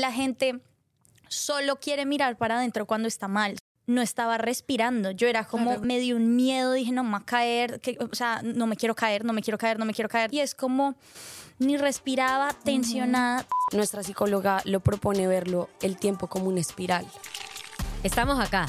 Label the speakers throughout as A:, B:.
A: la gente solo quiere mirar para adentro cuando está mal. No estaba respirando. Yo era como
B: Claro.
A: me dio un miedo, dije, no me va a caer, que, o sea, no me quiero caer, no me quiero caer, no me quiero caer. Y es como ni respiraba, tensionada.
B: Nuestra psicóloga lo propone verlo el tiempo como una espiral.
C: Estamos acá,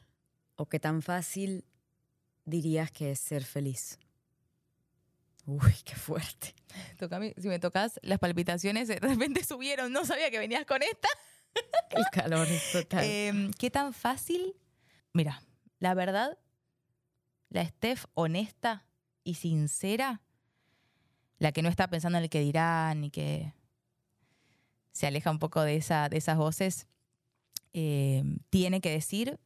C: o qué tan fácil dirías que es ser feliz? Uy, qué fuerte.
D: Si me tocas, las palpitaciones de repente subieron. No sabía que venías con esta.
C: El calor es total.
D: Eh, ¿Qué tan fácil? Mira, la verdad, la Steph honesta y sincera, la que no está pensando en el que dirán y que se aleja un poco de, esa, de esas voces, eh, tiene que decir,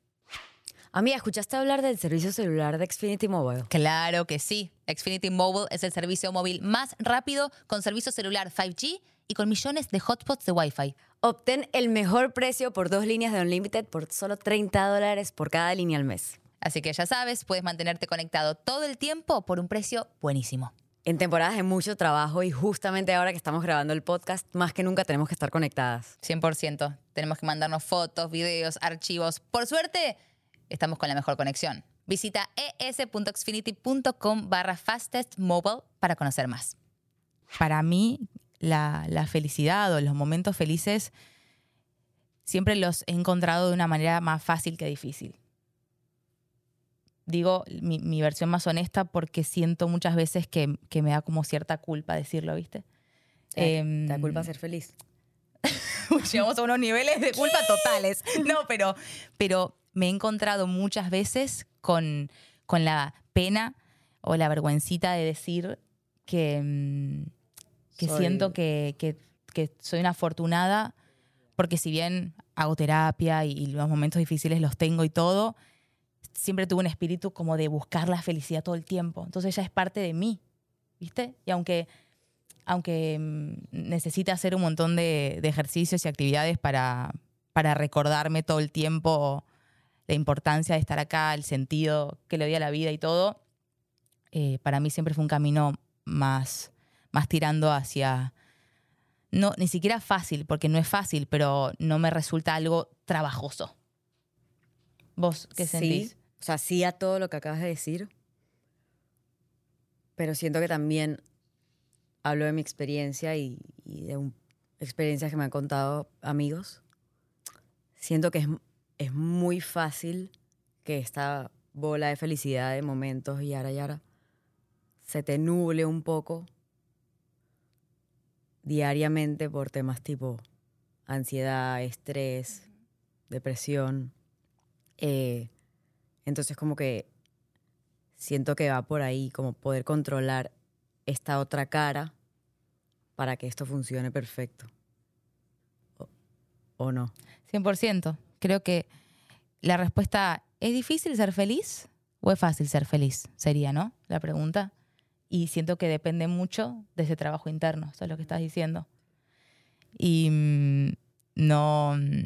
C: Amiga, ¿escuchaste hablar del servicio celular de Xfinity Mobile?
D: claro que sí, Xfinity Mobile es el servicio móvil más rápido con servicio celular 5G y con millones de hotspots de Wi-Fi.
C: Obtén el mejor precio por dos líneas de Unlimited por solo 30 dólares por cada línea al mes.
D: Así que ya sabes, puedes mantenerte conectado todo el tiempo por un precio buenísimo.
C: En temporadas de mucho trabajo y justamente ahora que estamos grabando el podcast, más que nunca tenemos que estar conectadas.
D: 100%. Tenemos que mandarnos fotos, videos, archivos. Por suerte, estamos con la mejor conexión. Visita es.xfinity.com barra fastestmobile para conocer más. Para mí, la, la felicidad o los momentos felices siempre los he encontrado de una manera más fácil que difícil. Digo mi, mi versión más honesta porque siento muchas veces que, que me da como cierta culpa decirlo, ¿viste?
C: ¿Te,
D: Em,
C: te da culpa ser feliz?
D: llegamos a unos niveles de culpa totales. No, pero, pero me he encontrado muchas veces con, con la pena o la vergüencita de decir que, mm, que
C: Soy-
D: siento que, que- que soy una afortunada, porque si bien hago terapia y, y los momentos difíciles los tengo y todo, siempre tuve un espíritu como de buscar la felicidad todo el tiempo. Entonces ya es parte de mí, ¿viste? Y aunque aunque mm, necesite hacer un montón de, de ejercicios y actividades para, para recordarme todo el tiempo la importancia de estar acá, el sentido que le doy a la vida y todo, eh, para mí siempre fue un camino más, más tirando hacia, no, ni siquiera fácil, porque no es fácil, pero no me resulta algo trabajoso. ¿Vos qué sentís?
C: Sí, o sea, sí a todo lo que acabas de decir, pero siento que también hablo de mi experiencia y, y de un- experiencias que me han contado amigos. Siento que es, es muy fácil que esta bola de felicidad de momentos y yara yara se te nuble un poco diariamente por temas tipo ansiedad, estrés, depresión. Eh, entonces como que siento que va por ahí, como poder controlar esta otra cara para que esto funcione perfecto. O, o no.
D: 100%. Creo que la respuesta, ¿es difícil ser feliz o es fácil ser feliz? Sería, ¿no? La pregunta. Y siento que depende mucho de ese trabajo interno, eso es lo que estás diciendo. Y mm, no, mm,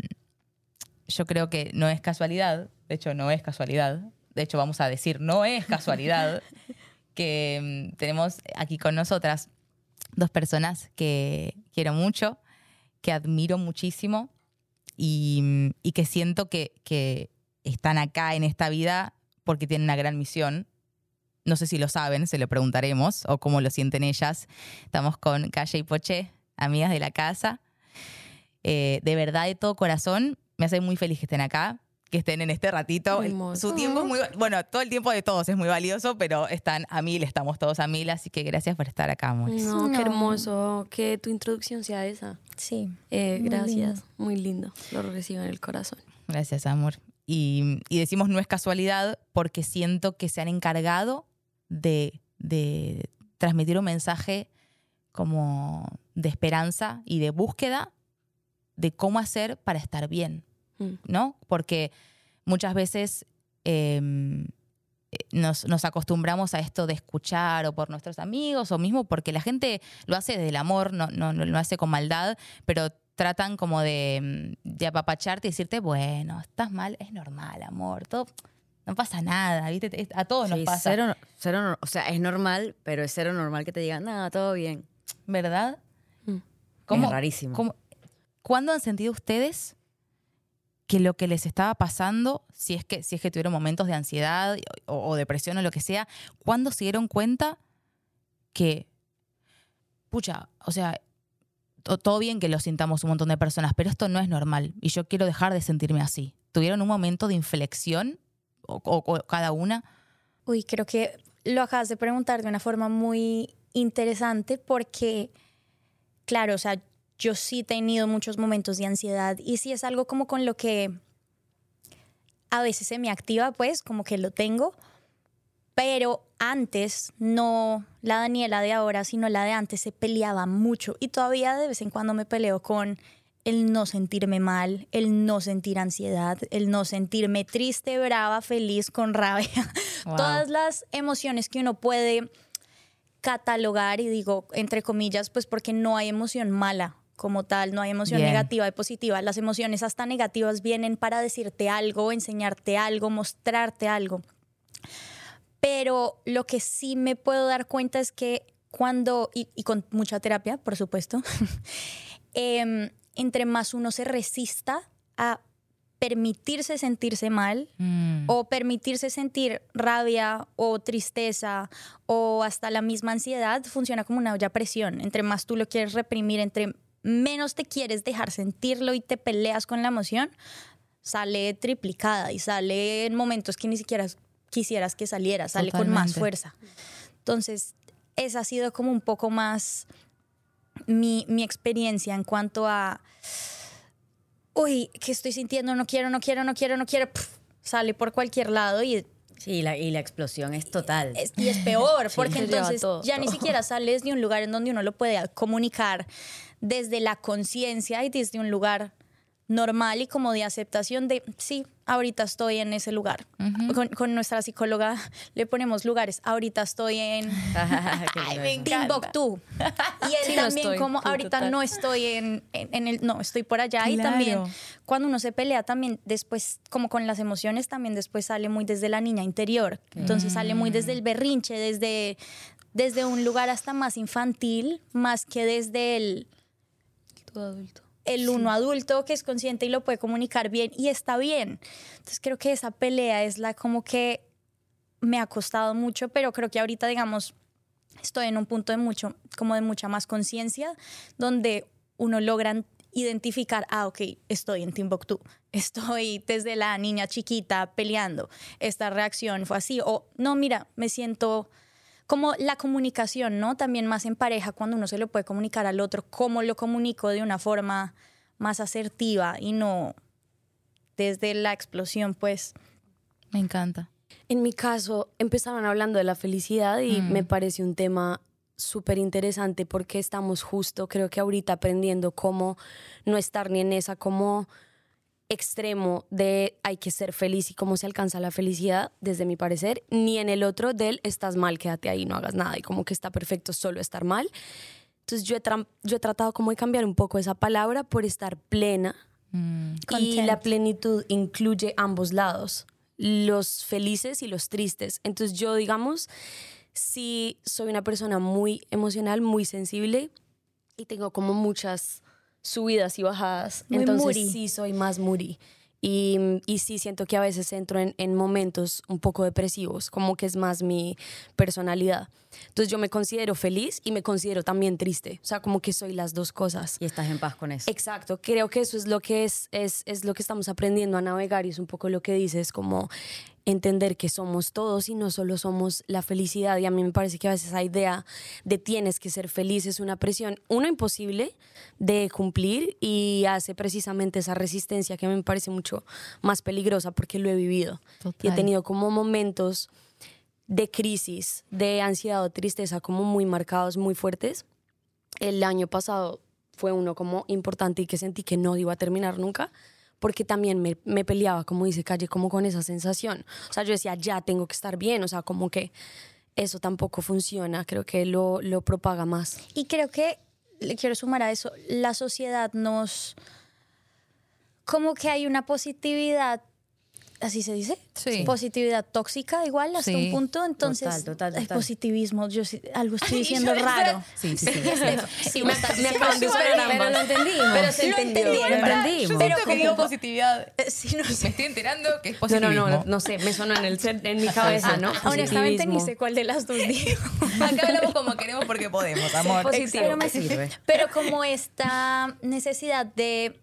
D: yo creo que no es casualidad, de hecho no es casualidad, de hecho vamos a decir, no es casualidad que mm, tenemos aquí con nosotras dos personas que quiero mucho, que admiro muchísimo y, mm, y que siento que, que están acá en esta vida porque tienen una gran misión. No sé si lo saben, se lo preguntaremos o cómo lo sienten ellas. Estamos con Calle y Poche, amigas de la casa. Eh, de verdad, de todo corazón, me hace muy feliz que estén acá, que estén en este ratito. Su tiempo es muy, bueno, todo el tiempo de todos es muy valioso, pero están a mil, estamos todos a mil, así que gracias por estar acá, amores.
B: No, qué
A: No.
B: hermoso que tu introducción sea esa.
A: Sí.
B: Eh,
A: Muy
B: gracias,
A: lindo.
B: muy lindo. Lo recibo en el corazón.
D: Gracias, amor. Y, y decimos no es casualidad porque siento que se han encargado de, de transmitir un mensaje como de esperanza y de búsqueda de cómo hacer para estar bien.
B: Mm.
D: ¿no? Porque muchas veces eh, nos, nos acostumbramos a esto de escuchar o por nuestros amigos o mismo porque la gente lo hace desde el amor, no, no, no lo hace con maldad, pero tratan como de, mm, de apapacharte y decirte, bueno, estás mal, es normal, amor, todo, no pasa nada, ¿viste? A todos nos
C: Sí,
D: pasa,
C: cero, cero nor- o sea, es normal, pero es cero normal que te digan, nada, todo bien.
D: ¿verdad?
B: Mm.
C: Es rarísimo.
D: cómo- ¿Cuándo han sentido ustedes que lo que les estaba pasando, si es que, si es que tuvieron momentos de ansiedad o, o depresión o lo que sea, cuándo se dieron cuenta que, pucha, o sea, to- todo bien que lo sintamos un montón de personas, pero esto no es normal y yo quiero dejar de sentirme así? ¿Tuvieron un momento de inflexión o, o- o cada una?
A: Uy, creo que lo acabas de preguntar de una forma muy interesante porque, claro, o sea, yo sí he tenido muchos momentos de ansiedad y sí es algo como con lo que a veces se me activa, pues, como que lo tengo, pero antes, no la Daniela de ahora, sino la de antes, se peleaba mucho y todavía de vez en cuando me peleo con el no sentirme mal, el no sentir ansiedad, el no sentirme triste, brava, feliz, con rabia.
D: Wow.
A: Todas las emociones que uno puede catalogar y digo entre comillas, pues porque no hay emoción mala como tal, no hay emoción
D: Bien.
A: negativa y positiva. Las emociones hasta negativas vienen para decirte algo, enseñarte algo, mostrarte algo. Pero lo que sí me puedo dar cuenta es que cuando, y, y con mucha terapia, por supuesto, em, entre más uno se resista a permitirse sentirse mal
D: Mm.
A: o permitirse sentir rabia o tristeza o hasta la misma ansiedad, funciona como una olla a presión. Entre más tú lo quieres reprimir, entre menos te quieres dejar sentirlo y te peleas con la emoción, sale triplicada y sale en momentos que ni siquiera quisieras que saliera, sale con más
D: Totalmente.
A: fuerza. Entonces, esa ha sido como un poco más mi, mi experiencia en cuanto a, uy, ¿qué estoy sintiendo? No quiero, no quiero, no quiero, no quiero. Pf, sale por cualquier lado y
C: Sí, la, y la explosión es total.
A: es, y es peor, porque
B: lleva
A: entonces
B: todo,
A: ya ni
B: todo.
A: siquiera sales de un lugar en donde uno lo puede comunicar desde la conciencia y desde un lugar normal y como de aceptación de, sí, ahorita estoy en ese lugar. con, con nuestra psicóloga le ponemos lugares, ahorita estoy en
C: eso.
A: Timbuktu. Y él
B: Sí, no
A: también
B: estoy,
A: como ahorita
B: total.
A: no estoy en, en- en el, no, estoy por allá. Y también
D: Claro.
A: cuando uno se pelea también después, como con las emociones, también después sale muy desde la niña interior. Entonces sale muy desde el berrinche, desde, desde un lugar hasta más infantil, más que desde el,
B: Adulto.
A: el uno adulto que es consciente y lo puede comunicar bien y está bien. Entonces creo que esa pelea es la como que me ha costado mucho, pero creo que ahorita, digamos, estoy en un punto de mucho, como de mucha más conciencia, donde uno logra identificar, ah, ok, estoy en Timbuktu, estoy desde la niña chiquita peleando, esta reacción fue así, o no, mira, me siento como la comunicación, ¿no? También más en pareja, cuando uno se lo puede comunicar al otro, cómo lo comunico de una forma más asertiva y no desde la explosión, pues.
D: Me encanta.
B: En mi caso, empezaron hablando de la felicidad y
D: Mm.
B: me parece un tema súper interesante porque estamos justo, creo que ahorita aprendiendo cómo no estar ni en esa como extremo de hay que ser feliz y cómo se alcanza la felicidad, desde mi parecer, ni en el otro del estás mal, quédate ahí, no hagas nada y como que está perfecto solo estar mal. Entonces yo he, tra- yo he tratado como de cambiar un poco esa palabra por estar plena,
D: Mm.
B: y
A: Content.
B: la plenitud incluye ambos lados, los felices y los tristes. Entonces yo, digamos, si soy una persona muy emocional, muy sensible y tengo como muchas subidas y bajadas,
A: Muy
B: entonces
A: moody.
B: sí soy más moody. Y, y sí siento que a veces entro en, en momentos un poco depresivos, como que es más mi personalidad. Entonces yo me considero feliz y me considero también triste, o sea, como que soy las dos cosas.
C: Y estás en paz con eso.
B: Exacto, creo que eso es lo que es, es, es lo que estamos aprendiendo a navegar y es un poco lo que dices, como entender que somos todos y no solo somos la felicidad. Y a mí me parece que a veces esa idea de tienes que ser feliz es una presión, uno imposible de cumplir y hace precisamente esa resistencia que me parece mucho más peligrosa porque lo he vivido. Y he
D: Total.
B: tenido como momentos de crisis, de ansiedad o tristeza como muy marcados, muy fuertes. El año pasado fue uno como importante y que sentí que no iba a terminar nunca porque también me, me peleaba, como dice Calle, como con esa sensación. O sea, yo decía, ya tengo que estar bien, o sea, como que eso tampoco funciona, creo que lo, lo propaga más.
A: Y creo que le quiero sumar a eso, la sociedad nos... Como que hay una positividad así se dice,
D: Sí.
A: positividad tóxica igual hasta
D: Sí.
A: un punto, entonces
C: Total, total,
A: el
C: total.
A: positivismo, yo sí- algo estoy diciendo raro.
D: Sí, sí, sí.
A: Sí,
B: me,
A: está-
B: me acaban de esperar,
C: Pero lo entendimos.
B: Pero se
A: Lo
B: entendió.
C: Lo entendimos.
A: Pero
D: como
A: como
D: positividad.
A: Sí, no
D: Me
A: sé.
D: estoy enterando que es
B: No, no,
D: positivismo.
B: no, no sé, me sonó en, el, en mi cabeza, ¿no?
A: Honestamente ni
B: Positivismo.
A: sé cuál de las dos digo.
D: Acá hablamos como queremos porque podemos, amor.
B: positivo.
A: Pero, me
C: sirve.
A: pero como esta necesidad de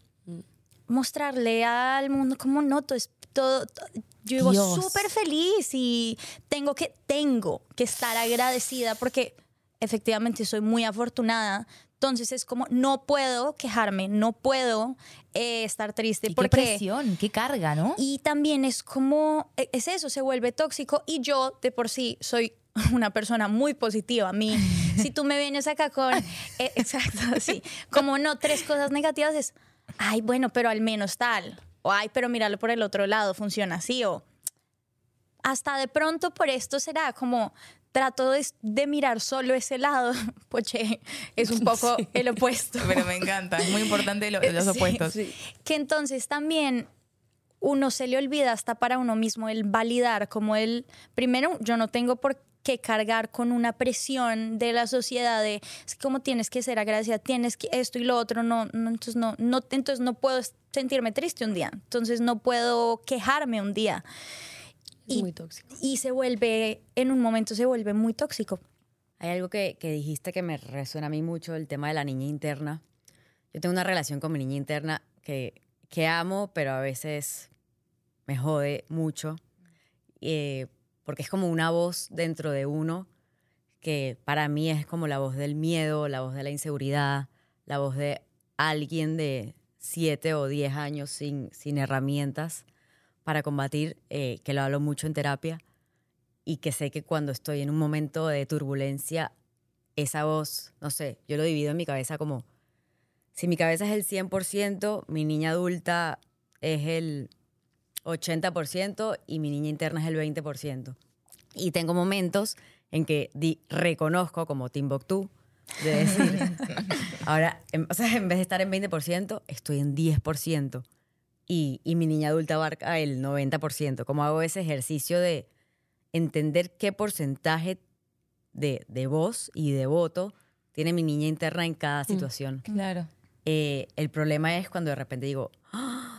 A: mostrarle al mundo como no, todo es todo, to- yo vivo súper feliz y tengo que, tengo que estar agradecida porque efectivamente soy muy afortunada. Entonces es como, no puedo quejarme, no puedo eh, estar triste
D: Y qué
A: porque...
D: presión, qué carga, ¿no?
A: Y también es como, e- es eso, se vuelve tóxico y yo de por sí soy una persona muy positiva. A mí, si tú me vienes acá con, eh, exacto, sí, como no, tres cosas negativas es, ay, bueno, pero al menos tal, o ay, pero míralo por el otro lado, funciona así, o hasta de pronto por esto será como trato de, de mirar solo ese lado, poche, es un poco el opuesto.
D: Pero me encanta, es muy importante lo- los
A: Sí,
D: opuestos.
A: Que entonces también uno se le olvida hasta para uno mismo el validar, como el, primero, yo no tengo por qué cargar con una presión de la sociedad de es que como tienes que ser agradecida, tienes que esto y lo otro, no, no, entonces no, no, entonces no puedo sentirme triste un día, entonces no puedo quejarme un día.
B: Es muy tóxico.
A: Y se vuelve, en un momento se vuelve muy tóxico.
C: Hay algo que, que dijiste que me resuena a mí mucho, el tema de la niña interna. Yo tengo una relación con mi niña interna que, que amo, pero a veces me jode mucho, eh, porque es como una voz dentro de uno que para mí es como la voz del miedo, la voz de la inseguridad, la voz de alguien de siete o diez años sin, sin herramientas para combatir, eh, que lo hablo mucho en terapia, y que sé que cuando estoy en un momento de turbulencia, esa voz, no sé, yo lo divido en mi cabeza como, si mi cabeza es el 100%, mi niña adulta es el 80% y mi niña interna es el 20%. Y tengo momentos en que di- reconozco como Timbuktu, de decir, ahora, en, o sea, en vez de estar en 20%, estoy en 10%. Y, y mi niña adulta abarca el 90%. Como hago ese ejercicio de entender qué porcentaje de, de voz y de voto tiene mi niña interna en cada situación.
D: Claro.
C: Eh, el problema es cuando de repente digo, "Ah,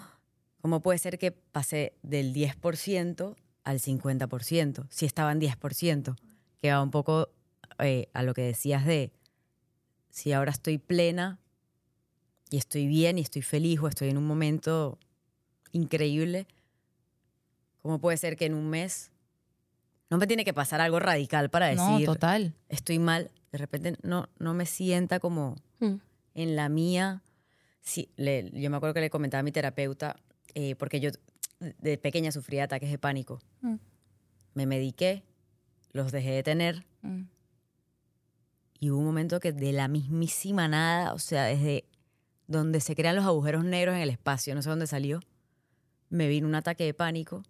C: ¿cómo puede ser que pasé del 10% al 50%? Si estaba en 10%, que va un poco eh, a lo que decías de si ahora estoy plena y estoy bien y estoy feliz o estoy en un momento increíble, ¿cómo puede ser que en un mes no me tiene que pasar algo radical para
D: No,
C: decir
D: total.
C: estoy mal? De repente no, no me sienta como
B: Mm.
C: en la mía, sí, le- yo me acuerdo que le comentaba a mi terapeuta, eh, porque yo de pequeña sufría ataques de pánico.
A: Mm.
C: Me mediqué, los dejé de tener
D: Mm.
C: y hubo un momento que de la mismísima nada, o sea, desde donde se crean los agujeros negros en el espacio, no sé dónde salió, me vino un ataque de pánico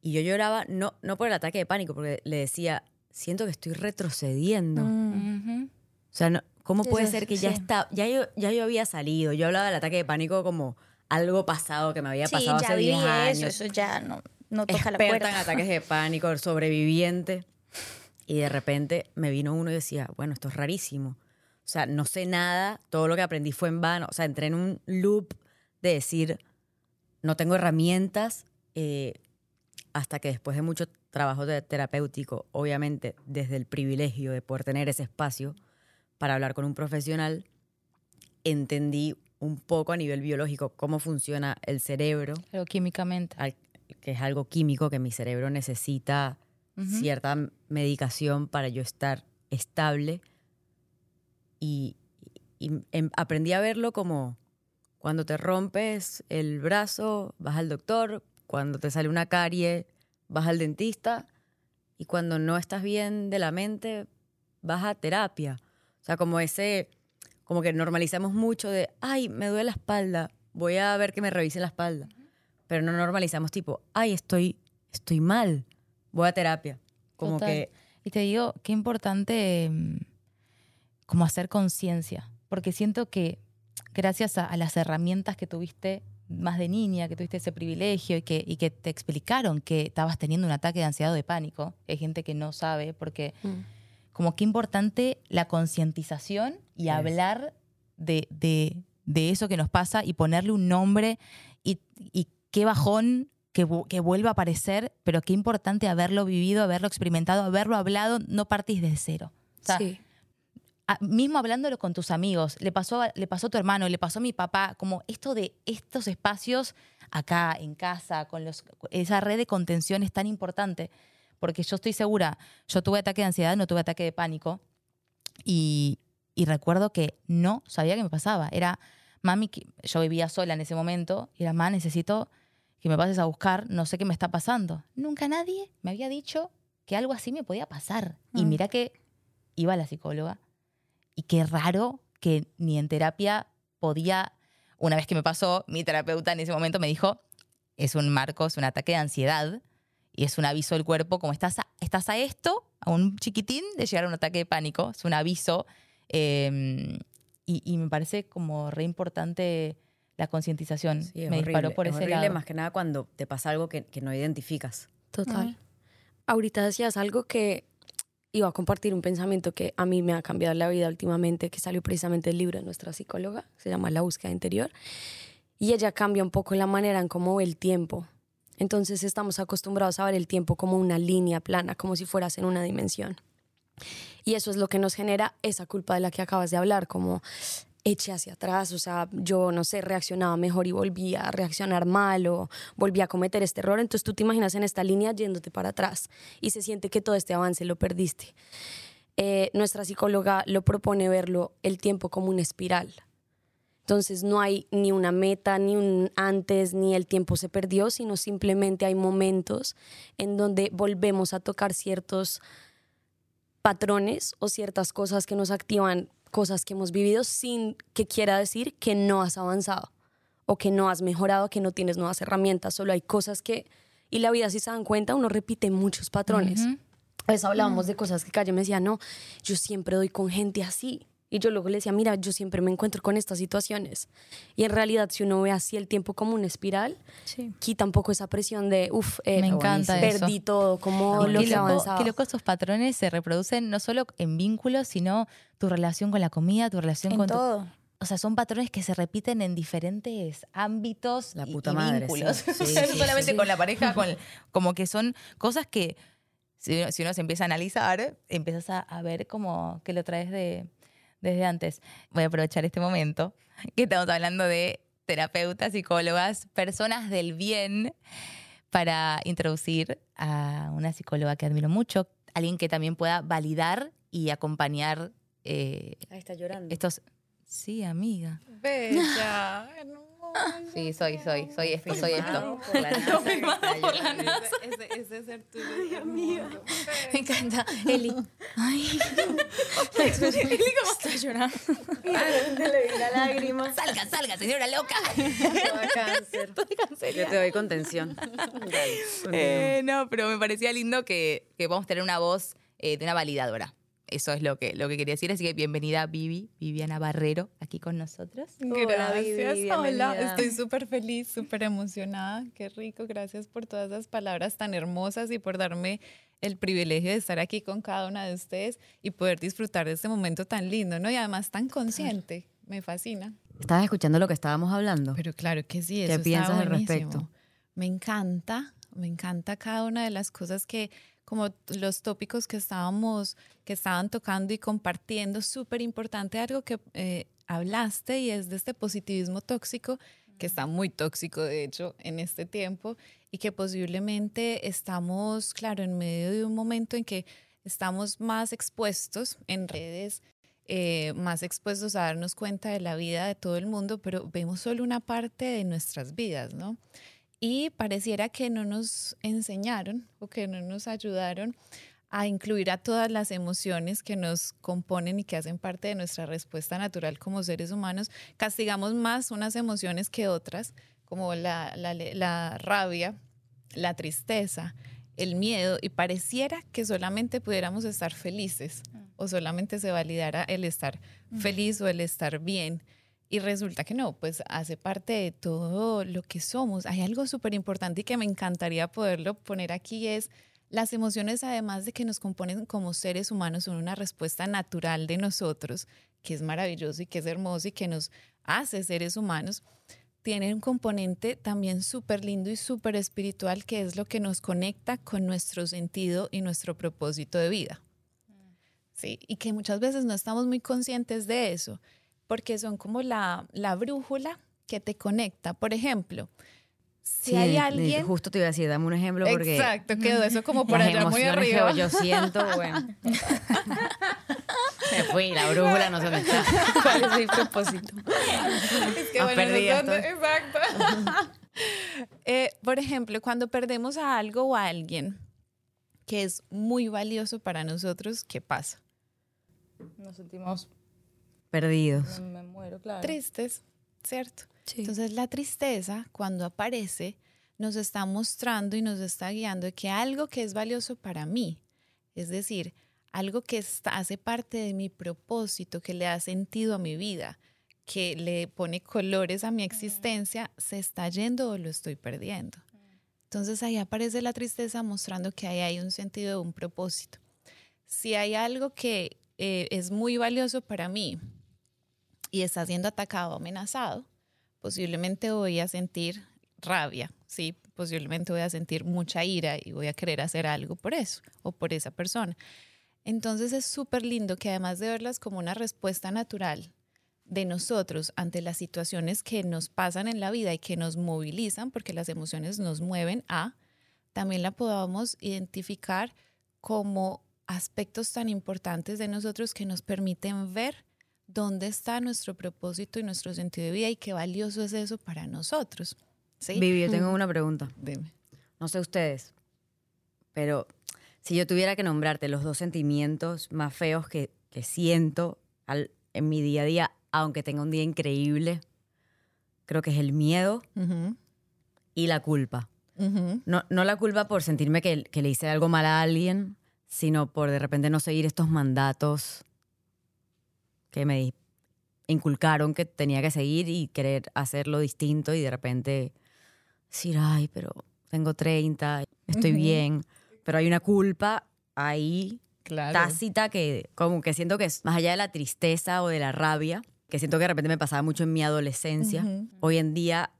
C: y yo lloraba, no, no por el ataque de pánico, porque le decía, siento que estoy retrocediendo.
A: Mm.
C: O sea, no- ¿cómo puede
A: Eso,
C: ser que ya está, ya yo, ya yo había salido? Yo hablaba del ataque de pánico como algo pasado que me había
A: Sí,
C: pasado
A: ya
C: hace
A: viví
C: 10 años.
A: eso, eso ya no, no toca la
C: experta en
A: puerta.
C: ataques de pánico, sobreviviente. Y de repente me vino uno y decía, bueno, esto es rarísimo. O sea, no sé nada, todo lo que aprendí fue en vano. O sea, entré en un loop de decir, no tengo herramientas, eh, hasta que después de mucho trabajo de- terapéutico, obviamente desde el privilegio de poder tener ese espacio para hablar con un profesional, entendí un poco a nivel biológico cómo funciona el cerebro,
D: Pero químicamente.
C: al- que es algo químico que mi cerebro necesita cierta medicación para yo estar estable. Y, y em- aprendí a verlo como cuando te rompes el brazo, vas al doctor, cuando te sale una carie, vas al dentista, y cuando no estás bien de la mente, vas a terapia. O sea, como ese, como que normalizamos mucho de, ay, me duele la espalda, voy a ver que me revisen la espalda. Pero no normalizamos tipo, ay, estoy, estoy mal, voy a terapia. Como
D: Total.
C: que
D: Y te digo, qué importante mm, como hacer conciencia, porque siento que gracias a, a las herramientas que tuviste más de niña, que tuviste ese privilegio y que, y que te explicaron que estabas teniendo un ataque de ansiedad o de pánico, hay gente que no sabe, porque como qué importante la concientización y
C: Es.
D: hablar de, de- de eso que nos pasa y ponerle un nombre y, y qué bajón que, que vuelva a aparecer, pero qué importante haberlo vivido, haberlo experimentado, haberlo hablado, no partís de cero. O sea,
B: sí.
D: a- mismo hablándolo con tus amigos, le pasó, a- le pasó a tu hermano, le pasó a mi papá, como esto de estos espacios acá en casa, con los, esa red de contención es tan importante, porque yo estoy segura, yo tuve ataque de ansiedad, no tuve ataque de pánico, y, y recuerdo que no sabía qué me pasaba. Era, mami, yo vivía sola en ese momento, y era, ma, necesito que me pases a buscar, no sé qué me está pasando. Nunca nadie me había dicho que algo así me podía pasar. Y
A: Mm.
D: mira que iba a la psicóloga y qué raro que ni en terapia podía, una vez que me pasó, mi terapeuta en ese momento me dijo, es un marco, es un ataque de ansiedad y es un aviso del cuerpo, como estás a, estás a esto, a un chiquitín de llegar a un ataque de pánico, es un aviso. eh, y, y me parece como re importante la concientización.
C: sí,
D: me disparó
C: horrible,
D: por
C: es
D: ese
C: horrible
D: lado.
C: más que nada cuando te pasa algo que, que no identificas.
B: Total. Ahorita decías algo que iba a compartir un pensamiento que a mí me ha cambiado la vida últimamente, que salió precisamente del libro de nuestra psicóloga, se llama La búsqueda interior, y ella cambia un poco la manera en cómo ve el tiempo. Entonces estamos acostumbrados a ver el tiempo como una línea plana, como si fueras en una dimensión. Y eso es lo que nos genera esa culpa de la que acabas de hablar, como eche hacia atrás, o sea, yo no sé, reaccionaba mejor y volví a reaccionar mal o volví a cometer este error, entonces tú te imaginas en esta línea yéndote para atrás y se siente que todo este avance lo perdiste. Eh, nuestra psicóloga lo propone verlo el tiempo como una espiral. Entonces no hay ni una meta, ni un antes, ni el tiempo se perdió, sino simplemente hay momentos en donde volvemos a tocar ciertos patrones o ciertas cosas que nos activan cosas que hemos vivido sin que quiera decir que no has avanzado o que no has mejorado, que no tienes nuevas herramientas, solo hay cosas que... Y la vida, si se dan cuenta, uno repite muchos patrones.
D: Ujú.
B: A veces hablábamos de cosas que Calle me decía, no, yo siempre doy con gente así. Y yo luego le decía, mira, yo siempre me encuentro con estas situaciones. Y en realidad, si uno ve así el tiempo como una espiral,
A: Sí.
B: quita un poco esa presión de, uff, eh,
D: Me encanta eso.
B: perdí todo, como lo que
D: loco,
B: avanzaba.
D: qué loco esos patrones se reproducen no solo en vínculos, sino tu relación con la comida, tu relación
A: En
D: con tu-
A: todo.
D: O sea, son patrones que se repiten en diferentes ámbitos
C: La
D: y-
C: puta
D: y,
C: madre,
D: vínculos.
C: sí. Sí, sí,
D: solamente
B: sí.
D: con la pareja, con, como que son cosas que si, si uno se empieza a analizar, empiezas a, a ver como que lo traes de, desde antes. Voy a aprovechar este momento que estamos hablando de terapeutas, psicólogas, personas del bien, para introducir a una psicóloga que admiro mucho, alguien que también pueda validar y acompañar eh,
B: Ahí está llorando.
D: estos... Sí, amiga.
E: Bella, hermosa.
D: Sí, soy, soy, soy esto, soy esto.
C: Por la NASA,
D: por la
E: Ese, ese, ese ser tuyo es hermoso.
A: Me encanta. Eli. Ay. Está llorando.
C: la lágrima.
D: Salga, salga, señora loca.
C: cáncer. Yo te doy contención. Dale.
D: Eh, no, pero me parecía lindo que, que vamos a tener una voz eh, de una validadora. Eso es lo que, lo que quería decir. Así que bienvenida, Vivi, Viviana Barrero, aquí con nosotros.
E: Gracias,
C: Vivi,
E: hola. Estoy súper feliz, súper emocionada. Qué rico. Gracias por todas esas palabras tan hermosas y por darme el privilegio de estar aquí con cada una de ustedes y poder disfrutar de este momento tan lindo, ¿no? Y además tan consciente. Me fascina.
C: ¿Estabas escuchando lo que estábamos hablando?
E: Pero claro que sí,
C: ¿Qué
E: eso está
C: piensas al respecto?
E: Me encanta, me encanta cada una de las cosas que, como los tópicos que estábamos, que estaban tocando y compartiendo, súper importante, algo que eh, hablaste y es de este positivismo tóxico, que está muy tóxico, de hecho, en este tiempo, y que posiblemente estamos, claro, en medio de un momento en que estamos más expuestos en redes, eh, más expuestos a darnos cuenta de la vida de todo el mundo, pero vemos solo una parte de nuestras vidas, ¿no? Y pareciera que no nos enseñaron o que no nos ayudaron a incluir a todas las emociones que nos componen y que hacen parte de nuestra respuesta natural como seres humanos. Castigamos más unas emociones que otras, como la, la, la rabia, la tristeza, el miedo, y pareciera que solamente pudiéramos estar felices o solamente se validara el estar feliz o el estar bien. Y resulta que no, pues hace parte de todo lo que somos. Hay algo súper importante y que me encantaría poderlo poner aquí es las emociones, además de que nos componen como seres humanos, son una respuesta natural de nosotros, que es maravilloso y que es hermoso y que nos hace seres humanos. Tienen un componente también súper lindo y súper espiritual, que es lo que nos conecta con nuestro sentido y nuestro propósito de vida. Sí, y que muchas veces no estamos muy conscientes de eso porque son como la, la brújula que te conecta. Por ejemplo, si hay alguien...
C: Justo te iba a decir, dame un ejemplo porque...
E: Exacto, quedó eso como por allá muy arriba.
C: Que yo siento, bueno... Me fui, la brújula no se me está.
B: ¿Cuál es mi propósito?
E: Es que bueno, exacto. eh, por ejemplo, cuando perdemos a algo o a alguien que es muy valioso para nosotros, ¿qué pasa?
D: Nos sentimos
C: Perdidos.
D: Me muero, claro.
E: Tristes, ¿cierto? Entonces la tristeza, cuando aparece, nos está mostrando y nos está guiando que algo que es valioso para mí, es decir, algo que hace parte de mi propósito, que le da sentido a mi vida, que le pone colores a mi existencia, se está yendo o lo estoy perdiendo. Entonces ahí aparece la tristeza mostrando que ahí hay un sentido, un propósito. Si hay algo que eh, es muy valioso para mí, y está siendo atacado amenazado, posiblemente voy a sentir rabia, ¿sí? Posiblemente voy a sentir mucha ira y voy a querer hacer algo por eso o por esa persona. Entonces es súper lindo que además de verlas como una respuesta natural de nosotros ante las situaciones que nos pasan en la vida y que nos movilizan, porque las emociones nos mueven a, también la podamos identificar como aspectos tan importantes de nosotros que nos permiten ver dónde está nuestro propósito y nuestro sentido de vida y qué valioso es eso para nosotros. ¿sí?
C: Vivi, yo tengo una pregunta.
E: Dime.
C: No sé ustedes, pero si yo tuviera que nombrarte los dos sentimientos más feos que, que siento al, en mi día a día, aunque tenga un día increíble, creo que es el miedo y la culpa. no, no, la culpa por sentirme que, que le hice algo mal a alguien, sino por de repente no seguir estos mandatos que me inculcaron que tenía que seguir y querer hacerlo distinto y de repente decir, ay, pero tengo 30, estoy bien, pero hay una culpa ahí tácita que como que siento que es más allá de la tristeza o de la rabia, que siento que de repente me pasaba mucho en mi adolescencia, hoy en día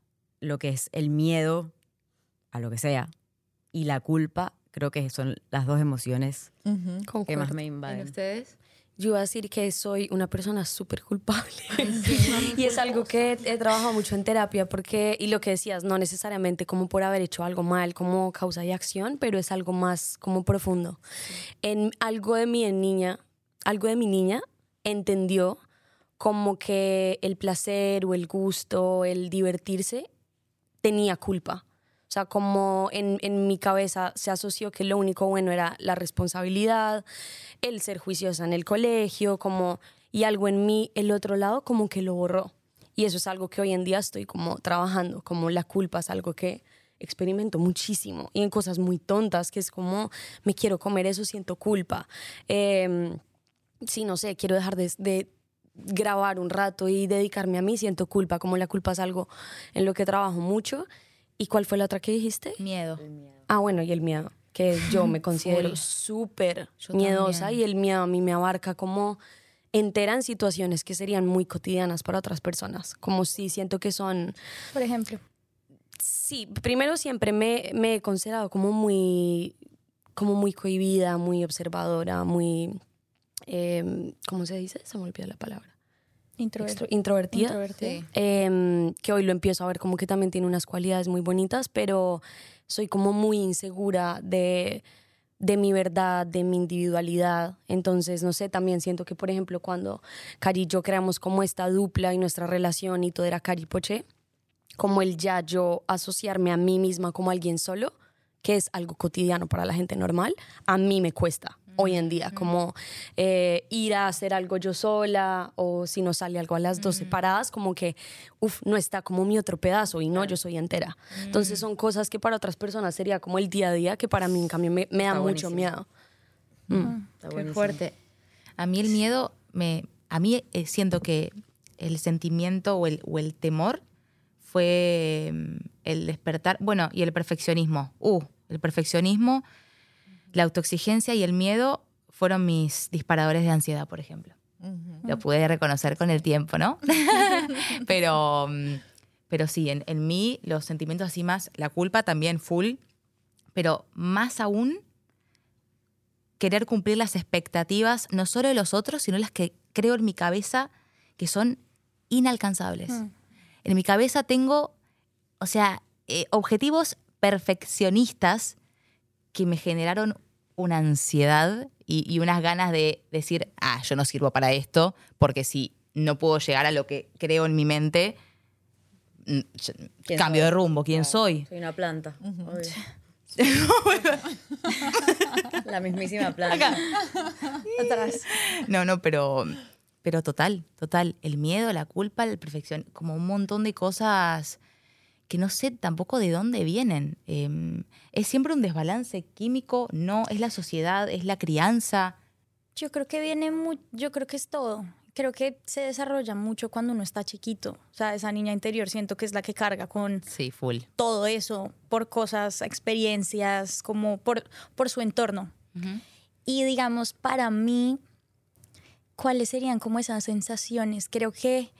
C: lo que es el miedo a lo que sea y la culpa creo que son las dos emociones que más me invaden.
D: ustedes?
B: Yo iba a decir que soy una persona súper culpable. y es algo que he, trabajado mucho en terapia porque, y lo que decías, no necesariamente como por haber hecho algo mal, como causa y acción, pero es algo más como profundo. En algo de mi niña, algo de mi niña entendió como que el placer o el gusto, el divertirse, tenía culpa. O sea, como en, en, mi cabeza se asoció que lo único bueno era la responsabilidad, el ser juiciosa en el colegio, como, y algo en mí, el otro lado, como que lo borró. Y eso es algo que hoy en día estoy como trabajando, como la culpa es algo que experimento muchísimo y en cosas muy tontas, que es como, me quiero comer eso, siento culpa. Eh, sí, no sé, quiero dejar de, de grabar un rato y dedicarme a mí, siento culpa, como la culpa es algo en lo que trabajo mucho ¿Y cuál fue la otra que dijiste?
D: Miedo.
B: Ah, bueno, y el miedo, que yo me considero súper miedosa y el miedo a mí me abarca como entera en situaciones que serían muy cotidianas para otras personas, como si siento que son...
A: Por ejemplo.
B: Sí, primero siempre me, me he considerado como muy, como muy cohibida, muy observadora, muy... Eh, ¿Cómo se dice? Se me olvidó la palabra introvertida, em, que hoy lo empiezo a ver como que también tiene unas cualidades muy bonitas, pero soy como muy insegura de, de mi verdad, de mi individualidad. Entonces, no sé, también siento que, por ejemplo, cuando Cari y yo creamos como esta dupla y nuestra relación y todo era Cari Poche, como el ya yo asociarme a mí misma como alguien solo, que es algo cotidiano para la gente normal, a mí me cuesta. Hoy en día, como eh, ir a hacer algo yo sola o si no sale algo a las dos separadas, como que, uff, no está como mi otro pedazo y no, yo soy entera. Entonces son cosas que para otras personas sería como el día a día, que para mí en cambio me, me da
C: Está
B: mucho
C: buenísimo.
B: miedo.
C: Está
D: Qué fuerte. A mí el miedo, me, a mí eh, siento que el sentimiento o el, o el temor fue mm, el despertar, bueno, y el perfeccionismo. Uh, el perfeccionismo, la autoexigencia y el miedo fueron mis disparadores de ansiedad, por ejemplo. Lo pude reconocer con el tiempo, ¿no? pero, mm, pero sí, en, en mí los sentimientos así más, la culpa también full, pero más aún querer cumplir las expectativas, no solo de los otros, sino las que creo en mi cabeza que son inalcanzables. En mi cabeza tengo, o sea, eh, objetivos perfeccionistas que me generaron una ansiedad y, y unas ganas de decir, ah, yo no sirvo para esto, porque si no puedo llegar a lo que creo en mi mente, mm, yo-
C: ¿Quién
D: cambio
C: soy?
D: de rumbo, ¿quién soy?
C: Soy una planta. obvio. La mismísima planta.
A: Atrás.
D: No, no, pero, pero total, total. El miedo, la culpa, la perfección, como un montón de cosas que no sé tampoco de dónde vienen. Eh, es siempre un desbalance químico, no, es la sociedad, es la crianza.
A: Yo creo que viene muy, yo creo que es todo. Creo que se desarrolla mucho cuando uno está chiquito. O sea, esa niña interior siento que es la que carga con
D: Sí, full.
A: todo eso por cosas, experiencias, como por, por su entorno. Y digamos, para mí, ¿cuáles serían como esas sensaciones? Creo que,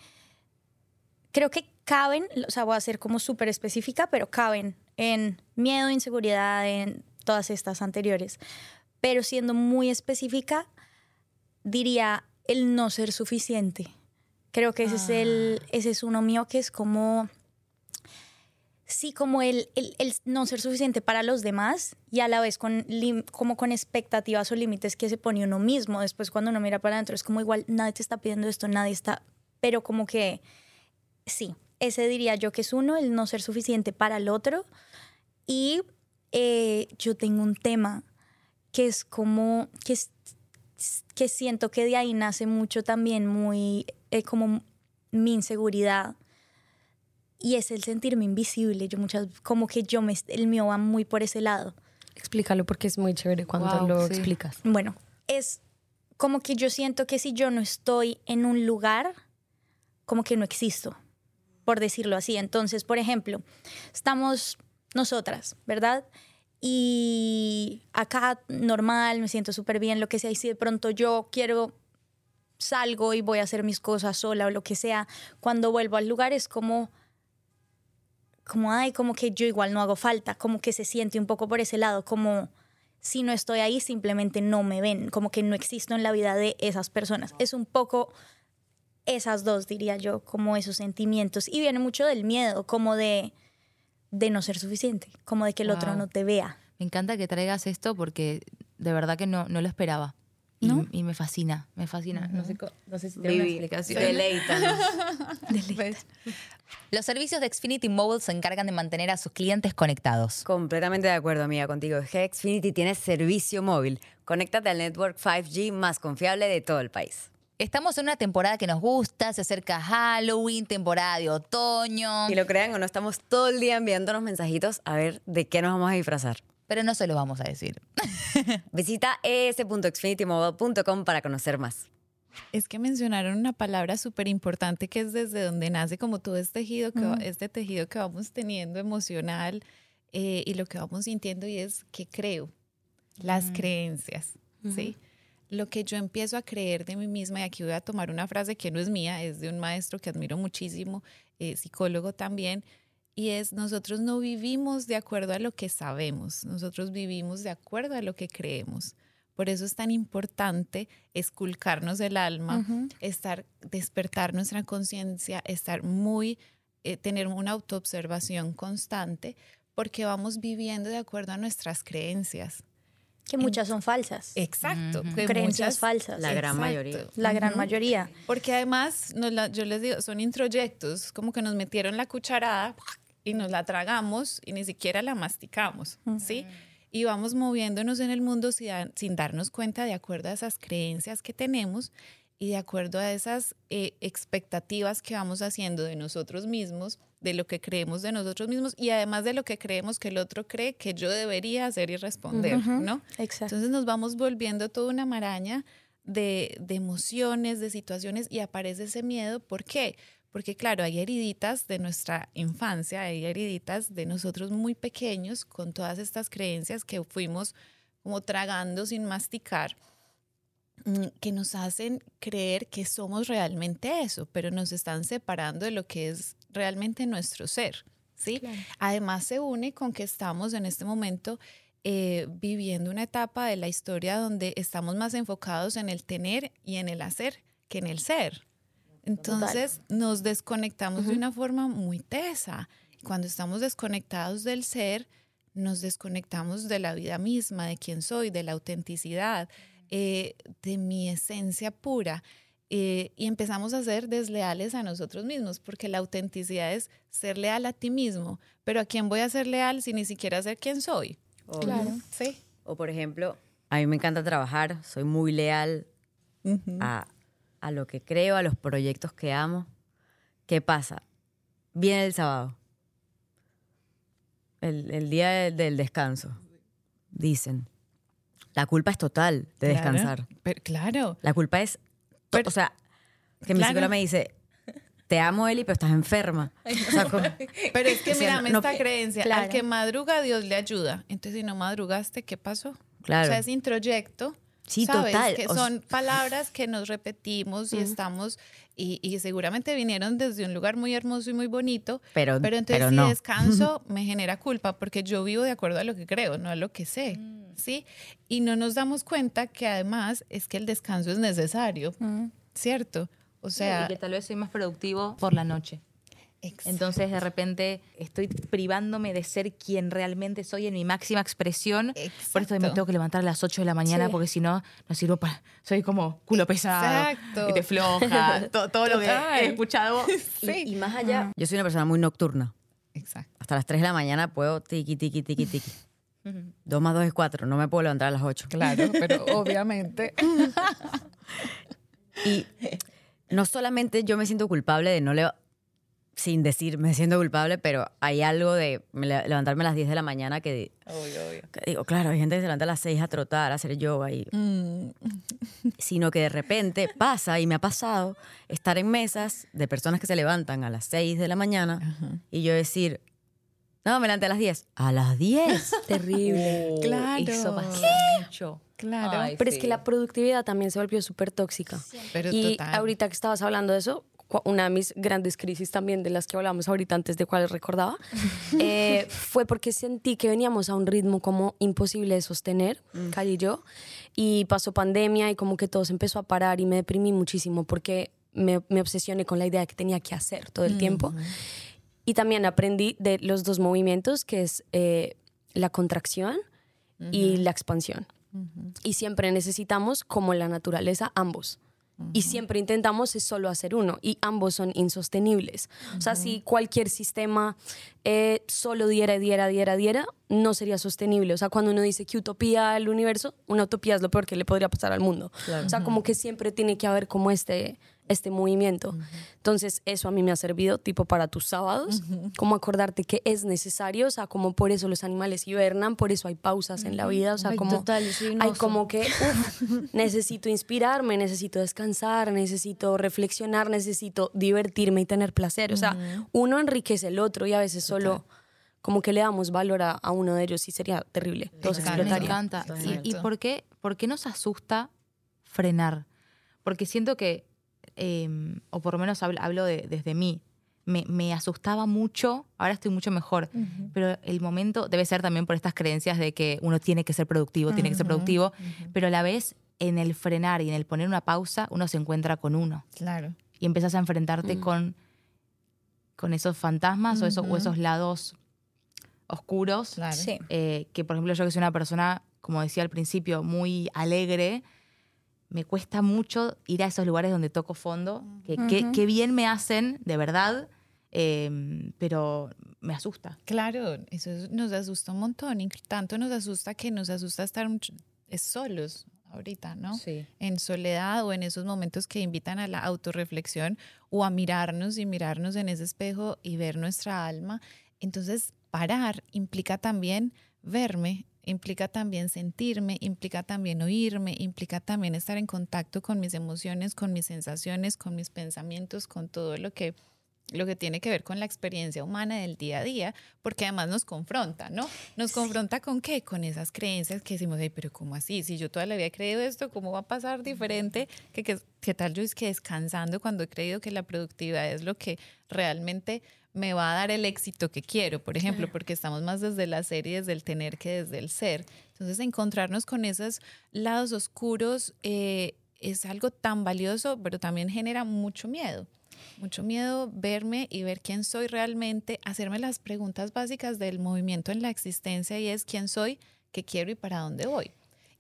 A: creo que caben, o sea, voy a ser como súper específica, pero caben en miedo, inseguridad, en todas estas anteriores. Pero siendo muy específica, diría el no ser suficiente. Creo que ese, es, el, ese es uno mío que es como sí como el, el- el no ser suficiente para los demás y a la vez con como con expectativas o límites que se pone uno mismo. Después cuando uno mira para adentro es como igual nadie te está pidiendo esto, nadie está, pero como que sí, ese diría yo que es uno, el no ser suficiente para el otro. Y eh, yo tengo un tema que es como, que, es- que siento que de ahí nace mucho también muy, eh, como mi inseguridad y es el sentirme invisible. Yo muchas, como que yo me, el mío va muy por ese lado.
B: Explícalo porque es muy chévere cuando
D: Wow,
B: lo
D: sí.
B: explicas.
A: Bueno, es como que yo siento que si yo no estoy en un lugar, como que no existo, por decirlo así. Entonces, por ejemplo, estamos nosotras, ¿verdad? Y acá normal, me siento súper bien, lo que sea, y si de pronto yo quiero salgo y voy a hacer mis cosas sola o lo que sea, cuando vuelvo al lugar es como como ay, como que yo igual no hago falta, como que se siente un poco por ese lado, como si no estoy ahí simplemente no me ven, como que no existo en la vida de esas personas. Es un poco esas dos, diría yo, como esos sentimientos. Y viene mucho del miedo, como de, de no ser suficiente, como de que el otro
D: Wow.
A: no te vea.
D: Me encanta que traigas esto porque de verdad que no, no lo esperaba. Y,
A: ¿No?
D: y me fascina, me fascina. no, sé, no sé si tiene una explicación.
C: deleítanos.
E: Pues,
F: Los servicios de Xfinity Mobile se encargan de mantener a sus clientes conectados.
C: Completamente de acuerdo, amiga, contigo. Xfinity tiene servicio móvil. Conéctate al network 5G más confiable de todo el país.
F: Estamos en una temporada que nos gusta, se acerca Halloween, temporada de otoño,
C: Y lo crean o no, estamos todo el día enviándonos mensajitos a ver de qué nos vamos a disfrazar.
F: pero no se lo vamos a decir.
C: Visita es.xfinitymobile.com para conocer más.
E: Es que mencionaron una palabra súper importante que es desde donde nace como todo este tejido que, va- este tejido que vamos teniendo emocional eh, y lo que vamos sintiendo y es que creo, las creencias, ¿sí? Lo que yo empiezo a creer de mí misma, y aquí voy a tomar una frase que no es mía, es de un maestro que admiro muchísimo, eh, psicólogo también, y es nosotros no vivimos de acuerdo a lo que sabemos, nosotros vivimos de acuerdo a lo que creemos. Por eso es tan importante esculcarnos el alma, estar, despertar nuestra conciencia, estar muy, eh, tener una autoobservación constante, porque vamos viviendo de acuerdo a nuestras creencias.
A: Que muchas son falsas.
E: Exacto. que
A: Creencias
E: muchas-
A: falsas.
C: La gran
E: Exacto.
C: mayoría.
A: La gran mayoría.
E: Porque además, nos la- yo les digo, son introyectos, como que nos metieron la cucharada y nos la tragamos y ni siquiera la masticamos, ¿sí? y vamos moviéndonos en el mundo sin, sin darnos cuenta de acuerdo a esas creencias que tenemos y de acuerdo a esas eh, expectativas que vamos haciendo de nosotros mismos, de lo que creemos de nosotros mismos y además de lo que creemos que el otro cree que yo debería hacer y responder, ¿no?
A: Exacto.
E: Entonces nos vamos volviendo toda una maraña de, de emociones, de situaciones y aparece ese miedo. ¿Por qué? Porque claro, hay heriditas de nuestra infancia, hay heriditas de nosotros muy pequeños con todas estas creencias que fuimos como tragando sin masticar que nos hacen creer que somos realmente eso, pero nos están separando de lo que es realmente nuestro ser, ¿sí? Además se une con que estamos en este momento eh, viviendo una etapa de la historia donde estamos más enfocados en el tener y en el hacer que en el ser. Entonces nos desconectamos de una forma muy tesa. Cuando estamos desconectados del ser, nos desconectamos de la vida misma, de quién soy, de la autenticidad, eh, de mi esencia pura. eh, y empezamos a ser desleales a nosotros mismos, porque la autenticidad es ser leal a ti mismo. Pero ¿a quién voy a ser leal si ni siquiera sé quién soy?
C: O,
A: Claro.
E: Sí.
C: o, por ejemplo, a mí me encanta trabajar, soy muy leal a, a lo que creo, a los proyectos que amo. ¿Qué pasa? Viene el sábado, el, el día del, del descanso. Dicen, la culpa es total de
E: Claro,
C: descansar.
E: pero- claro.
C: La culpa es, to- o sea, que mi
E: Claro.
C: psicóloga me dice, te amo, Eli, pero estás enferma. O sea, como-
E: Pero es que
C: O sea,
E: mírame
C: no-
E: esta creencia,
A: Claro.
E: al que madruga Dios le ayuda. Entonces si no madrugaste, ¿qué pasó?
C: Claro.
E: O sea, es introyecto.
C: Sí,
E: ¿sabes?
C: total.
E: Que son palabras que nos repetimos y estamos, y, y seguramente vinieron desde un lugar muy hermoso y muy bonito,
C: Pero-
E: pero entonces
C: pero
E: si
C: no.
E: descanso me genera culpa porque yo vivo de acuerdo a lo que creo, no a lo que sé,
C: Mm.
E: ¿sí? Y no nos damos cuenta que además es que el descanso es necesario, ¿cierto? O sea,
D: y que tal vez soy más productivo por la noche. Entonces, de repente, estoy privándome de ser quien realmente soy en mi máxima expresión. Por esto me tengo que levantar a las 8 de la mañana,
A: Sí.
D: porque si no, no sirvo para. Soy como culo pesado.
E: Exacto.
D: Y te floja. to- todo lo que he escuchado.
C: y, y más allá, yo soy una persona muy nocturna.
E: Exacto.
C: Hasta las 3 de la mañana puedo tiqui, tiqui, tiqui, tiqui. 2 más 2 es 4, no me puedo levantar a las 8.
E: Claro, pero obviamente.
C: Y no solamente yo me siento culpable de no le sin decir me siento culpable, pero hay algo de me le- levantarme a las 10 de la mañana que, que digo, claro, hay gente que se levanta a las 6 a trotar, a hacer yoga, y,
E: Mm,
C: sino que de repente pasa, y me ha pasado, estar en mesas de personas que se levantan a las 6 de la mañana y yo decir, no, me levanté a las 10. A las 10.
B: Terrible.
E: Claro.
D: Eso pasa mucho.
E: Claro.
D: Ay,
B: Pero es que la productividad también se volvió súper tóxica.
E: Pero
B: y
E: total.
B: ahorita que estabas hablando de eso, una de mis grandes crisis también de las que hablamos ahorita antes de cuáles recordaba, eh, fue porque sentí que veníamos a un ritmo como imposible de sostener, Cali y yo, y pasó pandemia y como que todo se empezó a parar y me deprimí muchísimo porque me, me obsesioné con la idea de que tenía que hacer todo el tiempo. Y también aprendí de los dos movimientos, que es eh, la contracción y la expansión. Y siempre necesitamos, como la naturaleza, ambos. Y siempre intentamos es solo hacer uno y ambos son insostenibles. O sea, si cualquier sistema eh, solo diera, diera, diera, diera, no sería sostenible. O sea, cuando uno dice que utopía al universo, una utopía es lo peor que le podría pasar al mundo. O sea, como que siempre tiene que haber como este, este movimiento. Entonces, eso a mí me ha servido tipo para tus sábados, como acordarte que es necesario, o sea, como por eso los animales hibernan, por eso hay pausas en la vida, o sea,
A: Ay,
B: como
A: total,
B: hay como que uf, necesito inspirarme, necesito descansar, necesito reflexionar, necesito divertirme y tener placer. O sea, uno enriquece el otro y a veces solo como que le damos valor a, a uno de ellos y sería terrible. Todos
E: Exacto.
D: Me encanta. ¿Y, y por, qué, por qué nos asusta frenar? Porque siento que, eh, o por lo menos hablo, hablo de- desde mí, me, me asustaba mucho, ahora estoy mucho mejor, pero el momento debe ser también por estas creencias de que uno tiene que ser productivo, tiene que ser productivo, pero a la vez en el frenar y en el poner una pausa, uno se encuentra con uno
E: Claro.
D: y empiezas a enfrentarte con, con esos fantasmas o, esos, o esos lados oscuros
E: Claro.
A: Sí.
D: eh, que por ejemplo yo que soy una persona, como decía al principio, muy alegre, me cuesta mucho ir a esos lugares donde toco fondo, que, que- que bien me hacen, de verdad, eh, pero me asusta.
E: Claro, eso es- nos asusta un montón. y tanto nos asusta que nos asusta estar solos ahorita, ¿no?
C: Sí.
E: En soledad o en esos momentos que invitan a la autorreflexión o a mirarnos y mirarnos en ese espejo y ver nuestra alma. Entonces, parar implica también verme, implica también sentirme, implica también oírme, implica también estar en contacto con mis emociones, con mis sensaciones, con mis pensamientos, con todo lo que lo que tiene que ver con la experiencia humana del día a día, porque además nos confronta, ¿no? Nos confronta con qué? Con esas creencias que decimos, "Ey, pero ¿cómo así? Si yo toda la vida he creído esto, ¿cómo va a pasar diferente? ¿Qué, qué, qué tal yo es que descansando cuando he creído que la productividad es lo que realmente me va a dar el éxito que quiero, por ejemplo, porque estamos más desde la ser y desde el tener que desde el ser. Entonces, encontrarnos con esos lados oscuros eh, es algo tan valioso, pero también genera mucho miedo. Mucho miedo verme y ver quién soy realmente, hacerme las preguntas básicas del movimiento en la existencia y es quién soy, qué quiero y para dónde voy.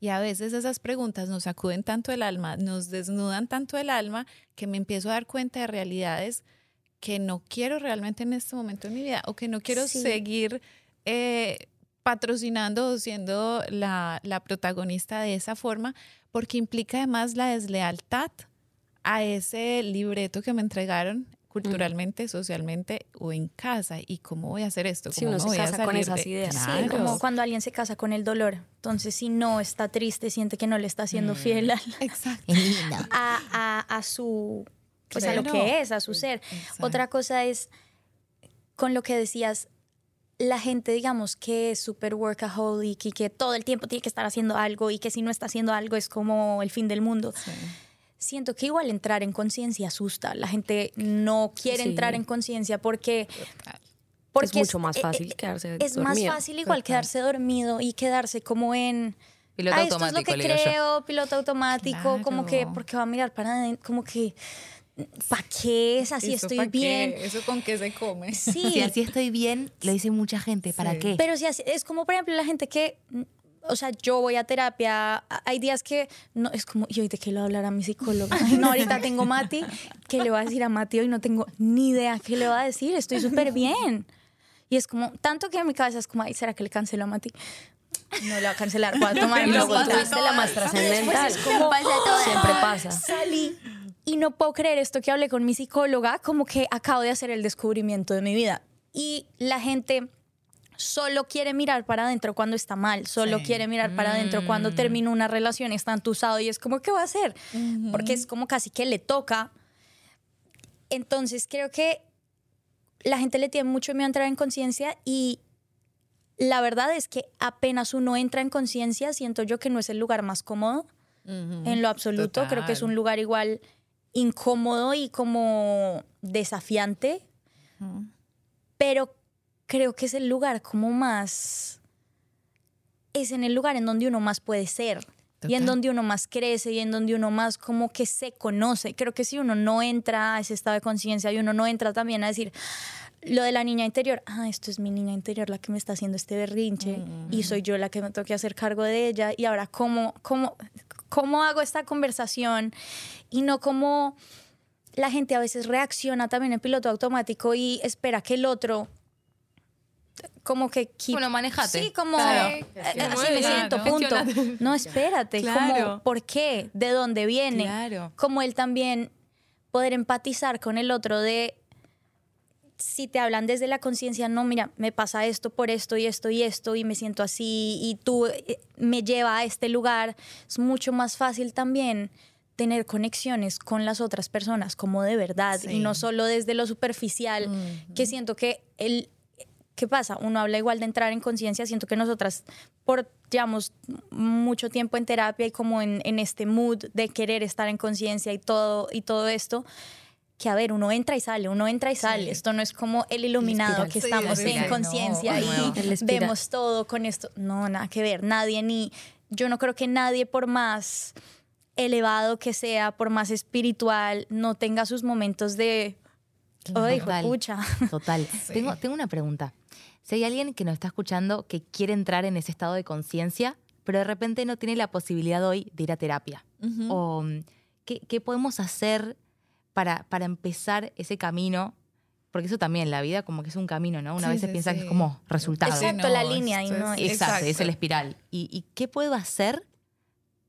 E: Y a veces esas preguntas nos sacuden tanto el alma, nos desnudan tanto el alma, que me empiezo a dar cuenta de realidades que no quiero realmente en este momento de mi vida o que no quiero
A: Sí.
E: seguir eh, patrocinando o siendo la, la protagonista de esa forma, porque implica además la deslealtad a ese libreto que me entregaron culturalmente, socialmente o en casa. ¿Y cómo voy a hacer esto?
B: Sí,
E: ¿Cómo
B: uno
E: me
B: se
E: voy a
B: casa con esas
E: de-
B: ideas. Sí,
A: Sí,
E: Claro.
A: como cuando alguien se casa con el dolor. Entonces, si no está triste, siente que no le está siendo fiel
E: Exacto.
F: Lindo.
A: a, a- a su, pues a lo que es, a su ser.
E: Exacto.
A: Otra cosa es, con lo que decías, la gente, digamos, que es súper workaholic y que todo el tiempo tiene que estar haciendo algo y que si no está haciendo algo es como el fin del mundo.
E: Sí.
A: Siento que igual entrar en conciencia asusta. La gente no quiere
B: Sí.
A: entrar en conciencia porque,
E: Total.
A: porque
B: es mucho más
A: eh,
B: fácil
A: eh,
B: quedarse
A: Es más
B: dormido.
A: fácil igual quedarse dormido y quedarse como en...
D: Piloto
A: "Ah, esto es lo que
D: yo.
A: creo, piloto automático, como que,
E: Claro.
A: porque va a mirar para adentro, como que, ¿para qué es así?
E: ¿Eso
A: Estoy
E: qué?
A: bien.
E: ¿Eso con qué se come?
A: Sí,
D: Si así estoy bien, lo dice mucha gente. ¿Para
E: Sí.
D: qué?
A: pero si así- es como, por ejemplo, la gente que, o sea, yo voy a terapia, hay días que no, es como, ¿y hoy de qué le voy a hablar a mi psicóloga? No, ahorita tengo Mati, ¿qué le voy a decir a Mati? Hoy no tengo ni idea qué le voy a decir, estoy súper bien. Y es como, tanto que en mi cabeza es como, ay, ¿será que le cancelo a Mati? No le va a cancelar, voy a tomar
B: Y luego tuviste la más trascendental.
A: como,
B: Siempre pasa.
A: salí y no puedo creer esto que hablé con mi psicóloga, como que acabo de hacer el descubrimiento de mi vida. Y la gente solo quiere mirar para adentro cuando está mal, solo
E: Sí.
A: quiere mirar para adentro cuando termina una relación, está entusado y es como, ¿qué va a hacer? Porque es como casi que le toca. Entonces creo que la gente le tiene mucho miedo a entrar en conciencia y la verdad es que apenas uno entra en conciencia, siento yo que no es el lugar más cómodo en lo absoluto. Creo que es un lugar igual incómodo y como desafiante, pero creo que es el lugar como más... Es en el lugar en donde uno más puede ser. Y en donde uno más crece y en donde uno más como que se conoce. Creo que si uno no entra a ese estado de conciencia y uno no entra también a decir lo de la niña interior, ah, esto es mi niña interior la que me está haciendo este berrinche y soy yo la que me tengo que hacer cargo de ella y ahora cómo, cómo, cómo hago esta conversación y no como la gente a veces reacciona también en piloto automático y espera que el otro como que keep-
D: Bueno, manejate.
A: Sí, como
D: Claro.
A: eh,
D: Sí,
A: así me siento,
D: ¿no?
A: punto. No, espérate,
D: Claro.
A: como ¿por qué? ¿De dónde viene?
D: Claro.
A: Como él también poder empatizar con el otro de si te hablan desde la conciencia, no, mira, me pasa esto por esto y esto y esto y me siento así y tú eh, me lleva a este lugar, es mucho más fácil también tener conexiones con las otras personas como de verdad y no solo desde lo superficial, que siento que el ¿qué pasa? Uno habla igual de entrar en conciencia, siento que nosotras por llevamos mucho tiempo en terapia y como en, en este mood de querer estar en conciencia y todo y todo esto que a ver, uno entra y sale, uno entra y sale. Esto no es como el iluminado que
E: Sí,
A: estamos en conciencia
D: no,
A: y vemos todo con esto. No, nada que ver. Nadie ni. Yo no creo que nadie, por más elevado que sea, por más espiritual, no tenga sus momentos de. ¡Ay,
D: Total.
A: pucha!
D: Total. Tengo, tengo una pregunta. Si hay alguien que nos está escuchando que quiere entrar en ese estado de conciencia, pero de repente no tiene la posibilidad hoy de ir a terapia, o mm, ¿qué, qué podemos hacer para, para empezar ese camino porque eso también, la vida como que es un camino, ¿no? Una
E: Sí,
D: vez
E: sí,
D: piensa que es como resultado.
A: Exacto,
E: no,
A: la línea y no
E: es-
A: es-
D: Exacto, es el espiral. ¿Y, y qué puedo hacer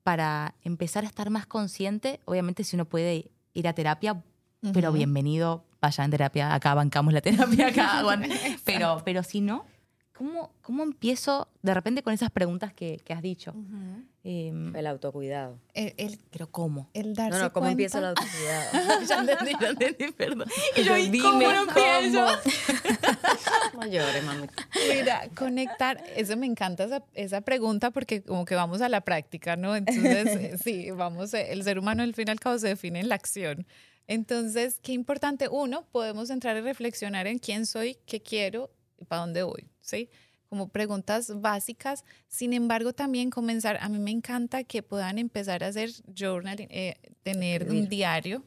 D: para empezar a estar más consciente? Obviamente si uno puede ir a terapia, pero bienvenido, vaya en terapia, acá bancamos la terapia, acá hagan. pero, pero si no, ¿cómo, ¿cómo empiezo de repente con esas preguntas que, que has dicho?
E: Ujú.
D: Em,
C: El autocuidado.
E: El, el,
D: pero ¿cómo?
E: el darse
C: No, no, ¿cómo
E: cuenta-
C: empieza el autocuidado?
D: ya entendí, ya entendí, perdón.
C: Y yo,
D: Dime
C: ¿cómo lo empiezo? No llores, mami.
E: Mira, conectar, eso me encanta esa, esa pregunta porque como que vamos a la práctica, ¿no? Entonces, eh, sí, vamos, eh, el ser humano al fin y al cabo se define en la acción. Entonces, qué importante, uno, podemos entrar y reflexionar en quién soy, qué quiero y para dónde voy, ¿sí? Como preguntas básicas. Sin embargo, también comenzar, a mí me encanta que puedan empezar a hacer journaling, eh, tener un diario.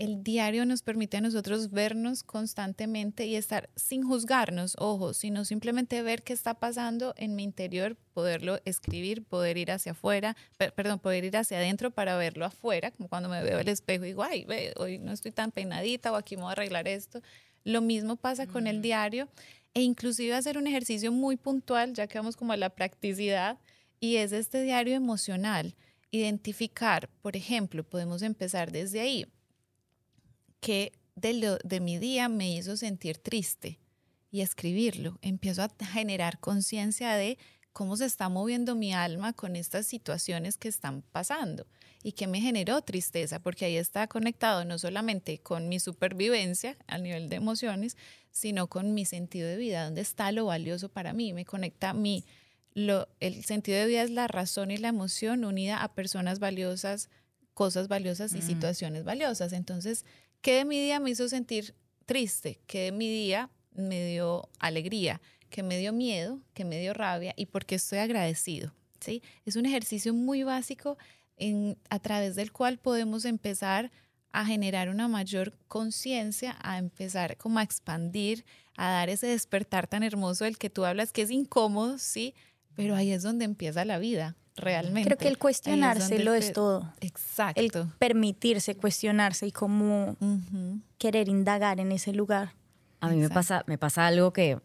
E: El diario nos permite a nosotros vernos constantemente y estar sin juzgarnos, ojo, sino simplemente ver qué está pasando en mi interior, poderlo escribir, poder ir hacia afuera, per- perdón, poder ir hacia adentro para verlo afuera, como cuando me veo al espejo y digo, ay, ve, hoy no estoy tan peinadita o aquí me voy a arreglar esto. Lo mismo pasa con el diario e inclusive hacer un ejercicio muy puntual, ya que vamos como a la practicidad, y es este diario emocional. Identificar, por ejemplo, podemos empezar desde ahí que de, lo, de mi día me hizo sentir triste y escribirlo. Empiezo a generar conciencia de cómo se está moviendo mi alma con estas situaciones que están pasando y que me generó tristeza, porque ahí está conectado no solamente con mi supervivencia a nivel de emociones, sino con mi sentido de vida, dónde está lo valioso para mí, me conecta a mí. Lo, el sentido de vida es la razón y la emoción unida a personas valiosas, cosas valiosas y situaciones valiosas. Entonces, ¿qué de mi día me hizo sentir triste? ¿Qué de mi día me dio alegría? ¿Qué me dio miedo? ¿Qué me dio rabia? ¿Y por qué estoy agradecido? ¿Sí? Es un ejercicio muy básico en, a través del cual podemos empezar a generar una mayor conciencia, a empezar como a expandir, a dar ese despertar tan hermoso del que tú hablas, que es incómodo, sí, pero ahí es donde empieza la vida, realmente.
A: Creo que el
E: es
A: cuestionárselo es,
E: te-
A: todo.
E: Exacto.
A: El permitirse cuestionarse y como
E: Ujú.
A: querer indagar en ese lugar.
C: A mí me pasa, me pasa algo que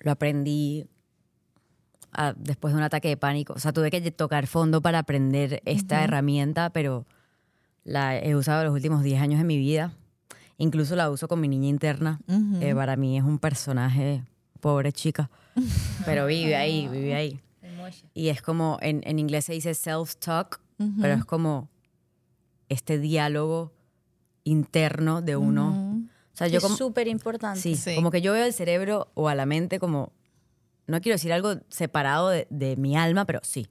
C: lo aprendí ah, después de un ataque de pánico. O sea, tuve que tocar fondo para aprender esta herramienta, pero la he usado los últimos 10 años de mi vida. Incluso la uso con mi niña interna. Eh, para mí es un personaje, pobre chica, pero vive ahí, vive ahí. Y es como, en, en inglés se dice self-talk, pero es como este diálogo interno de uno.
E: Ujú.
C: O sea, yo
A: es súper importante.
C: Sí,
E: Sí.
C: como que yo veo el cerebro o a la mente como, no quiero decir algo separado de, de mi alma, pero sí,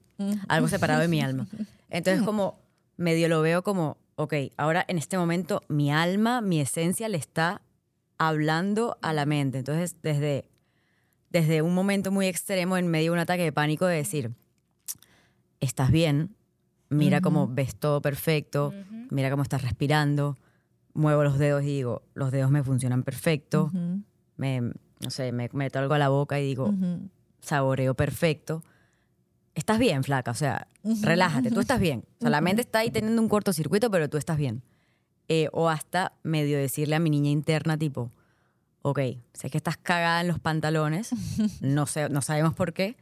C: algo separado de mi alma. Entonces como medio lo veo como, ok, ahora en este momento mi alma, mi esencia le está hablando a la mente. Entonces desde, desde un momento muy extremo en medio de un ataque de pánico de decir, estás bien, mira cómo ves todo perfecto, mira cómo estás respirando, muevo los dedos y digo, los dedos me funcionan perfecto, me, no sé, me meto algo a la boca y digo, saboreo perfecto. Estás bien, flaca, o sea, relájate, tú estás bien. O sea, la mente está ahí teniendo un cortocircuito, pero tú estás bien. Eh, o hasta medio decirle a mi niña interna, tipo, ok, sé que estás cagada en los pantalones, no, sé, no sabemos por qué,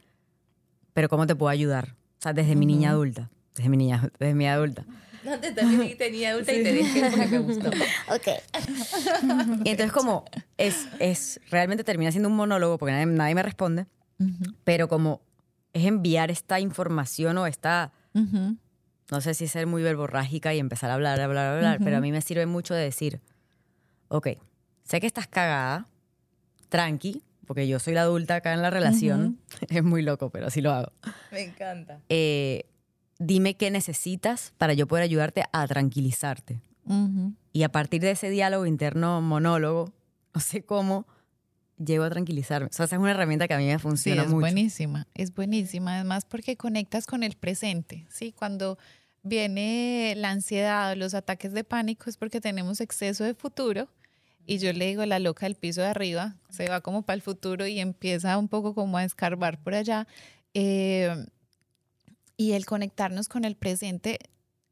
C: pero ¿cómo te puedo ayudar? O sea, desde mi niña adulta, desde mi niña, desde mi adulta.
D: Antes también tenía adulta y te dije porque me gustó.
C: Y entonces como es, es realmente termina siendo un monólogo porque nadie, nadie me responde, pero como es enviar esta información o esta, no sé si ser muy verborrágica y empezar a hablar, hablar, hablar, pero a mí me sirve mucho de decir, ok, sé que estás cagada, tranqui, porque yo soy la adulta acá en la relación, es muy loco, pero así lo hago.
D: Me encanta.
C: Eh, dime qué necesitas para yo poder ayudarte a tranquilizarte. Y a partir de ese diálogo interno monólogo, no sé cómo, llego a tranquilizarme. O sea, esa es una herramienta que a mí me
E: Sí,
C: funciona
E: es
C: mucho.
E: buenísima, es buenísima, además porque conectas con el presente, ¿sí? Cuando viene la ansiedad, los ataques de pánico es porque tenemos exceso de futuro y yo le digo la loca del piso de arriba, se va como para el futuro y empieza un poco como a escarbar por allá. eh, y el conectarnos con el presente,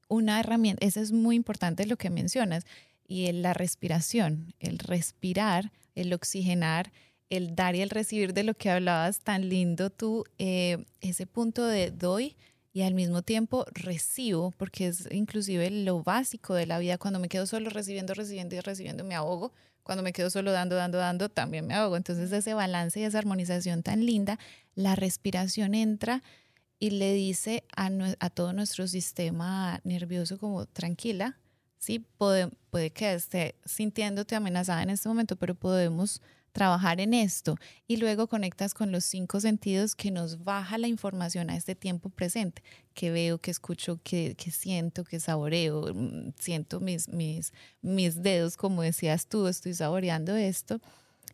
E: una herramienta, eso es muy importante lo que mencionas, y el- la respiración, el respirar el oxigenar, el dar y el recibir de lo que hablabas tan lindo tú, eh, ese punto de doy y al mismo tiempo recibo, porque es inclusive lo básico de la vida. Cuando me quedo solo recibiendo, recibiendo y recibiendo, me ahogo. Cuando me quedo solo dando, dando, dando, también me ahogo. Entonces ese balance y esa armonización tan linda, la respiración entra y le dice a, a todo nuestro sistema nervioso como tranquila, sí, puede, puede que esté sintiéndote amenazada en este momento, pero podemos trabajar en esto y luego conectas con los cinco sentidos que nos baja la información a este tiempo presente, que veo, que escucho, que, que siento, que saboreo, mm, siento mis, mis, mis dedos, como decías tú, estoy saboreando esto.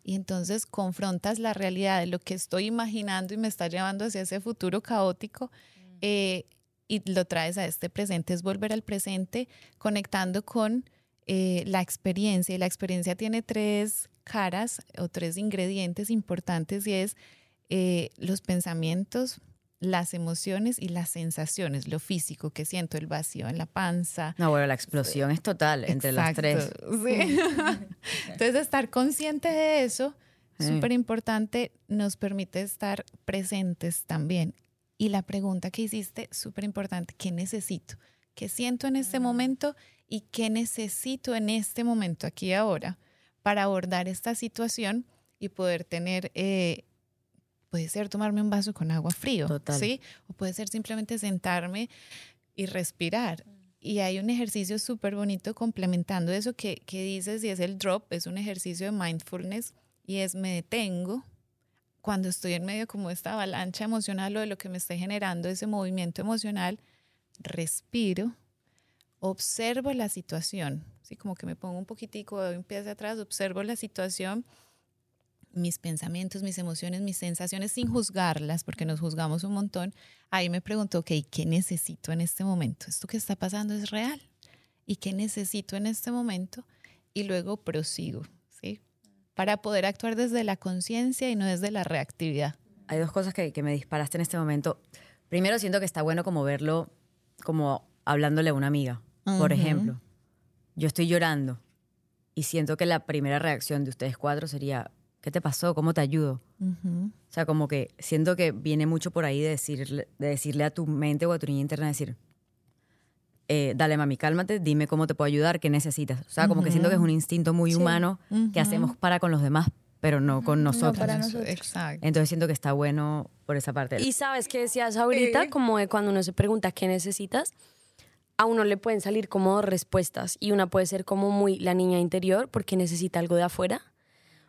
E: Y entonces confrontas la realidad de lo que estoy imaginando y me está llevando hacia ese futuro caótico eh, y lo traes a este presente. Es volver al presente conectando con eh, la experiencia. Y la experiencia tiene tres caras o tres ingredientes importantes y es eh, los pensamientos, las emociones y las sensaciones, lo físico que siento, el vacío en la panza,
C: No, bueno, la explosión es total entre las tres.
E: Sí. Entonces, estar consciente de eso,
C: Sí.
E: súper importante, nos permite estar presentes también. Y la pregunta que hiciste, súper importante, ¿qué necesito? ¿Qué siento en este momento y qué necesito en este momento, aquí y ahora, para abordar esta situación y poder tener, eh, puede ser tomarme un vaso con agua frío,
C: Total.
E: ¿sí? O puede ser simplemente sentarme y respirar. Y hay un ejercicio súper bonito complementando eso que, que dices y es el drop, es un ejercicio de mindfulness y es me detengo cuando estoy en medio como de esta avalancha emocional o de lo que me esté generando ese movimiento emocional, respiro, observo la situación, así como que me pongo un poquitico, doy un pie hacia atrás, observo la situación, mis pensamientos, mis emociones, mis sensaciones sin juzgarlas, porque nos juzgamos un montón. Ahí me pregunto, ok, ¿qué necesito en este momento? ¿Esto que está pasando es real? ¿Y qué necesito en este momento? Y luego prosigo, ¿sí? Para poder actuar desde la conciencia y no desde la reactividad.
C: Hay dos cosas que, que me disparaste en este momento. Primero, siento que está bueno como verlo, como hablándole a una amiga. Por ejemplo, yo estoy llorando y siento que la primera reacción de ustedes cuatro sería, ¿qué te pasó? ¿Cómo te ayudo?
E: Ujú.
C: O sea, como que siento que viene mucho por ahí de decirle, de decirle a tu mente o a tu niña interna, decir, eh, dale mami, cálmate, dime cómo te puedo ayudar, qué necesitas. O sea, como que siento que es un instinto muy humano que hacemos para con los demás, pero no con nosotros.
A: para nosotros.
E: Exacto.
C: Entonces siento que está bueno por esa parte.
B: Y sabes que decías ahorita, como de cuando uno se pregunta qué necesitas, a uno le pueden salir como dos respuestas y una puede ser como muy la niña interior porque necesita algo de afuera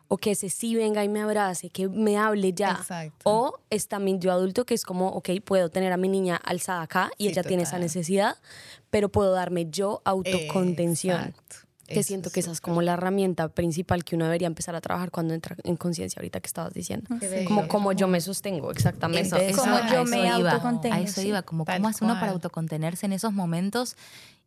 B: o que ese sí venga y me abrace, que me hable ya.
E: Exacto.
B: O es también yo adulto que es como, ok, puedo tener a mi niña alzada acá y
E: Sí,
B: ella tiene esa necesidad, pero puedo darme yo autocontención.
E: Exacto.
B: Que
E: Eso
B: siento
E: es
B: que esa es como la herramienta principal que uno debería empezar a trabajar cuando entra en conciencia ahorita que estabas diciendo.
E: Sí.
B: Como como yo me sostengo, exactamente.
D: Eso, eso,
A: Como
D: a
A: yo
D: eso
A: me
D: iba,
A: autocontengo,
D: A eso iba, como cómo hace uno para autocontenerse en esos momentos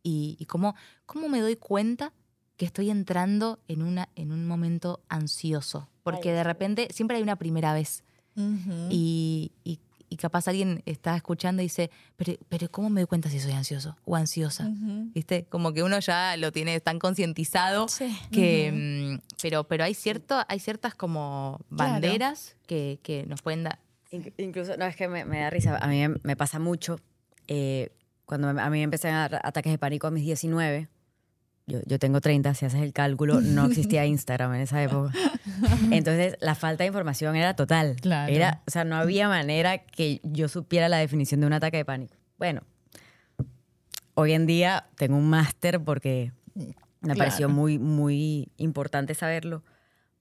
D: y, y cómo, cómo me doy cuenta que estoy entrando en, una, en un momento ansioso. Porque de repente siempre hay una primera vez
E: Ujú.
D: y, y- y capaz alguien está escuchando y dice, pero, pero ¿cómo me doy cuenta si soy ansioso o ansiosa? ¿Viste? Como que uno ya lo tiene tan concientizado
A: Sí.
D: que... mm, pero, pero hay, cierto, hay ciertas como
E: Claro.
D: banderas que, que nos pueden dar.
C: In- Incluso, no, es que me, me da risa. A mí me, pasa mucho. eh, cuando a mí me empezaron a dar ataques de pánico a mis 19, yo, yo tengo 30, si haces el cálculo, no existía Instagram en esa época. Entonces, la falta de información era total.
E: Claro.
C: Era, o sea, no había manera que yo supiera la definición de un ataque de pánico. Bueno, hoy en día tengo un máster porque me pareció
E: Claro.
C: muy, muy importante saberlo.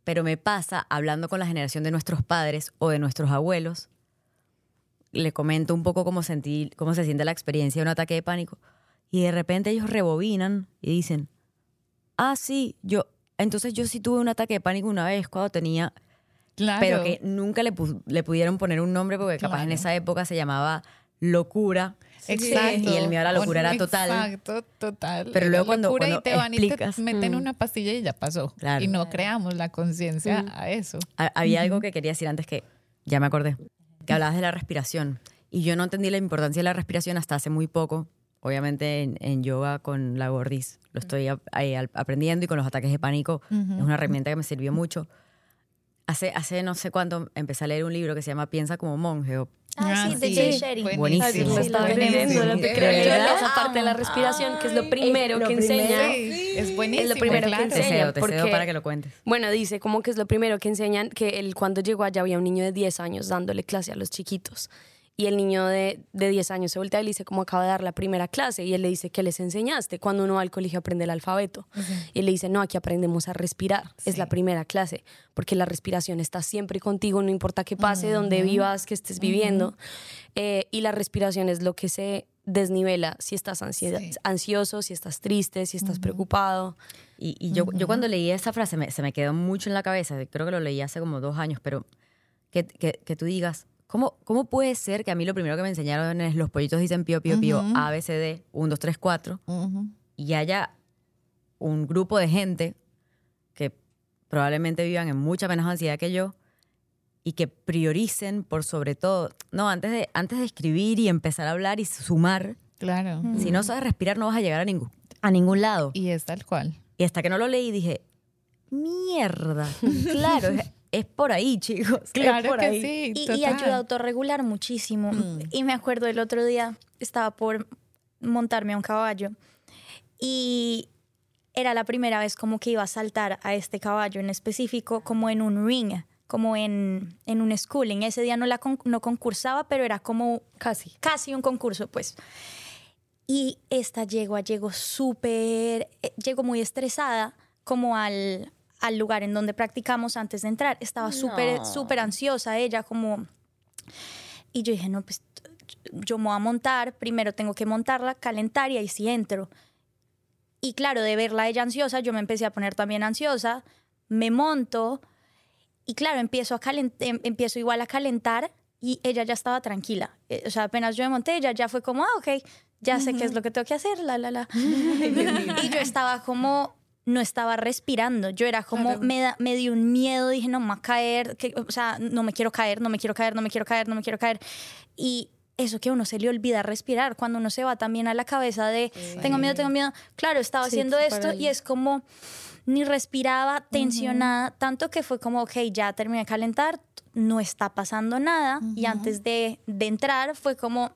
C: Pero me pasa hablando con la generación de nuestros padres o de nuestros abuelos, le comento un poco cómo, sentí, cómo se siente la experiencia de un ataque de pánico. Y de repente ellos rebobinan y dicen, ah, sí, yo, entonces yo sí tuve un ataque de pánico una vez cuando tenía,
E: Claro.
C: pero que nunca le, pu- le pudieron poner un nombre porque capaz en esa época se llamaba locura.
E: Exacto.
C: Y el miedo a la locura era total.
E: Exacto, total.
C: Pero luego cuando- cuando
E: y te van y te
C: explicas.
E: meten una pastilla y ya pasó.
C: Claro.
E: Y no creamos la conciencia a eso.
C: Ha- Había algo que quería decir antes que ya me acordé, que hablabas de la respiración. Y yo no entendí la importancia de la respiración hasta hace muy poco. Obviamente en, en yoga con la gordis lo estoy ahí al- aprendiendo y con los ataques de pánico es una herramienta que me sirvió mucho. hace, hace no sé cuánto empecé a leer un libro que se llama Piensa como monje o
A: Ah, sí, de. Jay Shetty.
E: Buenísimo.
B: Lo estaba leyendo, no te creo. Esa parte de la respiración, que es lo primero
A: lo
B: que
A: primero.
B: enseña.
E: Sí, es buenísimo.
B: Es lo primero
E: claro.
B: que
C: te
B: enseña.
C: cedo, te cedo
B: porque-
C: para que lo cuentes.
B: Bueno, dice como que es lo primero que enseñan, que él cuando llegó allá había un niño de 10 años dándole clase a los chiquitos. Y el niño de, de 10 años se voltea y le dice como acaba de dar la primera clase. Y él le dice, ¿qué les enseñaste? Cuando uno va al colegio aprende el alfabeto. Y él le dice, no, aquí aprendemos a respirar. Es la primera clase. Porque la respiración está siempre contigo, no importa qué pase, donde vivas, que estés viviendo. Eh, y la respiración es lo que se desnivela si estás ansiedad-
E: Sí.
B: ansioso, si estás triste, si estás preocupado.
C: Y, y yo, yo cuando leí esa frase me- se me quedó mucho en la cabeza, creo que lo leí hace como dos años, pero que, que, que tú digas, ¿cómo, ¿cómo puede ser que a mí lo primero que me enseñaron es los pollitos dicen pío, pío, pío, A, B, C, D, 1, 2, 3, 4,
E: Ujú.
C: y haya un grupo de gente que probablemente vivan en mucha menos ansiedad que yo y que prioricen por sobre todo, no, antes de, antes de escribir y empezar a hablar y sumar,
E: Claro.
C: si no sabes respirar no vas a llegar a ningún, a ningún lado.
E: Y es tal cual.
C: Y hasta que no lo leí dije, mierda, claro, es, es por ahí, chicos. es
E: Claro
C: por
E: que
C: ahí.
E: sí.
A: Y, ayuda a autorregular muchísimo. Y me acuerdo el otro día, estaba por montarme a un caballo y era la primera vez como que iba a saltar a este caballo en específico, como en un ring, como en, en un schooling. Ese día no, la con- no concursaba, pero era como
B: Casi.
A: casi un concurso, pues. Y esta yegua llegó súper, eh, llegó muy estresada como al, al lugar en donde practicamos antes de entrar. Estaba súper, súper ansiosa ella, como... Y yo dije, no, pues yo me voy a montar, primero tengo que montarla, calentar y ahí sí entro. Y claro, de verla ella ansiosa, yo me empecé a poner también ansiosa, me monto y claro, empiezo, a em- empiezo igual a calentar y ella ya estaba tranquila. Eh, O sea, apenas yo me monté, ella ya fue como, ah, ok, ya sé qué es lo que tengo que hacer, la, la, la. y yo estaba como, no estaba respirando. Yo era como,
E: Claro.
A: me, da- me dio un miedo, dije, no me voy a caer, que, o sea, no me quiero caer, no me quiero caer, no me quiero caer, no me quiero caer. Y eso que a uno se le olvida respirar, cuando uno se va también a la cabeza de, tengo miedo, tengo miedo. Claro, estaba
B: Sí,
A: haciendo esto y es como, ni respiraba, tensionada, tanto que fue como, ok, ya terminé de calentar, no está pasando nada. Y antes de, de entrar fue como,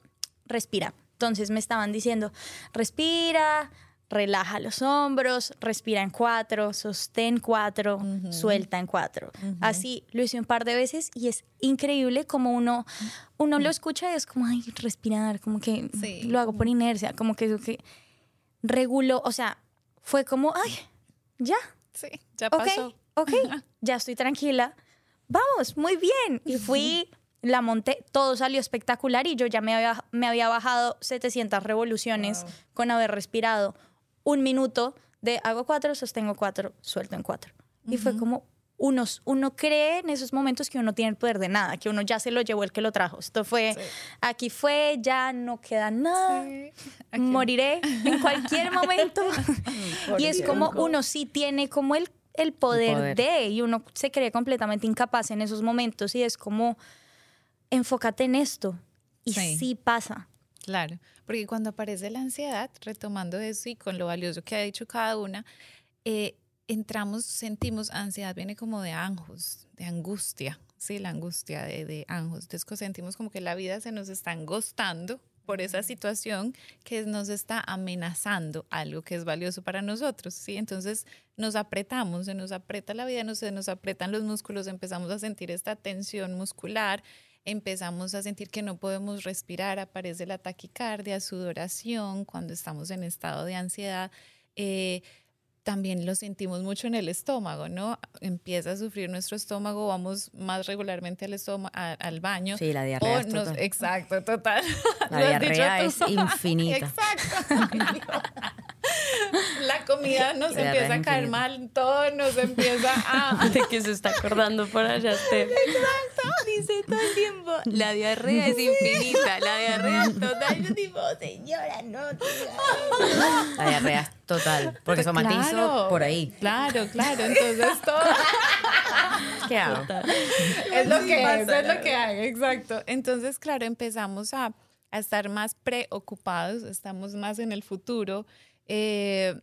A: respira. Entonces me estaban diciendo, respira, relaja los hombros, respira en cuatro, sostén cuatro, suelta en cuatro. Así lo hice un par de veces y es increíble como uno, uno lo escucha y es como, ay, respirar, como que
E: Sí.
A: lo hago por inercia, como que, que reguló, o sea, fue como, ay, ya,
E: Sí, ya
A: ok,
E: pasó.
A: ok, ya estoy tranquila, vamos, muy bien. Y fui, la monté, todo salió espectacular y yo ya me había, me había bajado 700 revoluciones con haber respirado un minuto de hago cuatro, sostengo cuatro, suelto en cuatro. Y fue como, uno, uno cree en esos momentos que uno tiene el poder de nada, que uno ya se lo llevó el que lo trajo. Esto fue, aquí fue, ya no queda nada, moriré en cualquier momento. y es como uno sí tiene como el, el poder,
C: poder.
A: de, y uno se cree completamente incapaz en esos momentos y es como, enfócate en esto. Y
E: Sí.
A: sí pasa.
E: Claro, porque cuando aparece la ansiedad, retomando eso y con lo valioso que ha dicho cada una, eh, entramos, sentimos ansiedad, viene como de anjos, de angustia, sí, la angustia de, de anjos. Entonces sentimos como que la vida se nos está angostando por esa situación que nos está amenazando algo que es valioso para nosotros, ¿sí? Entonces nos apretamos, se nos aprieta la vida, nos, se nos apretan los músculos, empezamos a sentir esta tensión muscular, empezamos a sentir que no podemos respirar, aparece la taquicardia, sudoración cuando estamos en estado de ansiedad. eh, también lo sentimos mucho en el estómago, ¿no? Empieza a sufrir nuestro estómago, vamos más regularmente al, a- al baño.
C: Sí, la diarrea
E: o
C: es
E: nos-
C: total.
E: exacto, total.
C: La diarrea es infinita.
E: Exacto. La comida nos empieza a caer mal, todo nos empieza a...
B: ¿De qué se está acordando por allá, Steph?
F: Dice todo el tiempo, la diarrea es infinita, la diarrea es total. Yo tipo, señora, no, diga.
C: La diarrea es total. Porque somatizo
E: Claro,
C: por ahí.
E: Claro, claro. Entonces todo
C: ¿Qué hago?
E: es lo que es, es lo que hay, exacto. Entonces, claro, empezamos a, a estar más preocupados, estamos más en el futuro. Eh,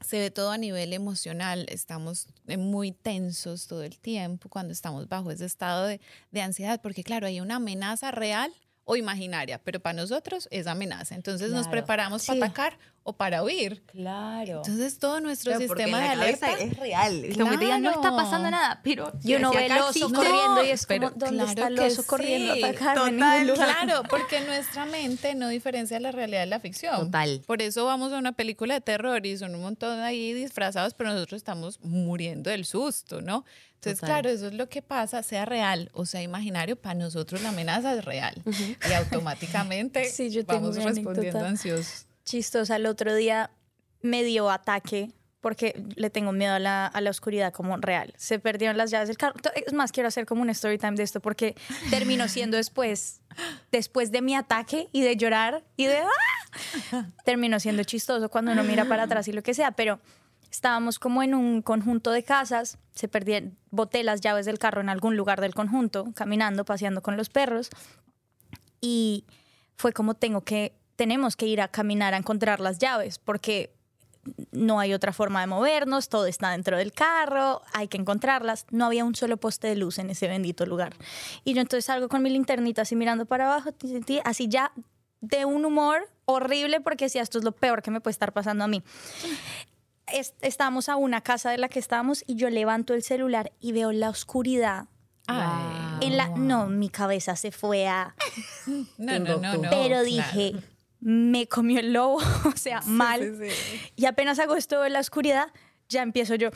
E: se ve todo a nivel emocional. Estamos muy tensos todo el tiempo cuando estamos bajo ese estado de, de ansiedad, porque claro, hay una amenaza real o imaginaria, pero para nosotros es amenaza. Entonces nos preparamos
A: Sí.
E: para atacar o para huir.
C: Claro.
E: Entonces todo nuestro
D: Claro,
E: sistema de alerta
D: es real. Es como que te digan, no está
E: Claro.
D: pasando nada, pero...
A: Y uno
D: si
A: ve el oso corriendo y es
E: pero
A: como, ¿dónde
E: claro
A: está el corriendo a atacarme?
D: Total.
E: Claro, porque nuestra mente no diferencia la realidad de la ficción.
D: Total.
E: Por eso vamos a una película de terror y son un montón ahí disfrazados, pero nosotros estamos muriendo del susto, ¿no? Entonces,
C: Total.
E: claro, eso es lo que pasa, sea real o sea imaginario, para nosotros la amenaza es real. Y automáticamente
A: Sí, yo tengo
E: vamos respondiendo
A: anécdota.
E: ansiosos.
A: Chistosa. El otro día me dio ataque porque le tengo miedo a la, a la oscuridad como real. Se perdieron las llaves del carro. Es más, quiero hacer como un story time de esto porque terminó siendo después, después de mi ataque y de llorar y de... ¡ah! Terminó siendo chistoso cuando uno mira para atrás y lo que sea, pero estábamos como en un conjunto de casas, se perdieron, boté las llaves del carro en algún lugar del conjunto, caminando, paseando con los perros y fue como tengo que tenemos que ir a caminar a encontrar las llaves porque no hay otra forma de movernos, todo está dentro del carro, hay que encontrarlas. No había un solo poste de luz en ese bendito lugar. Y yo entonces salgo con mi linternita así mirando para abajo, así ya de un humor horrible porque decía, esto es lo peor que me puede estar pasando a mí. Es- estábamos a una casa de la que estábamos y yo levanto el celular y veo la oscuridad.
E: Ay,
A: En la, no, mi cabeza se fue a
E: no, no, no, no,
A: pero
E: claro.
A: Me comió el lobo, o sea, mal.
E: Sí, sí.
A: Y apenas hago esto de la oscuridad, ya empiezo yo,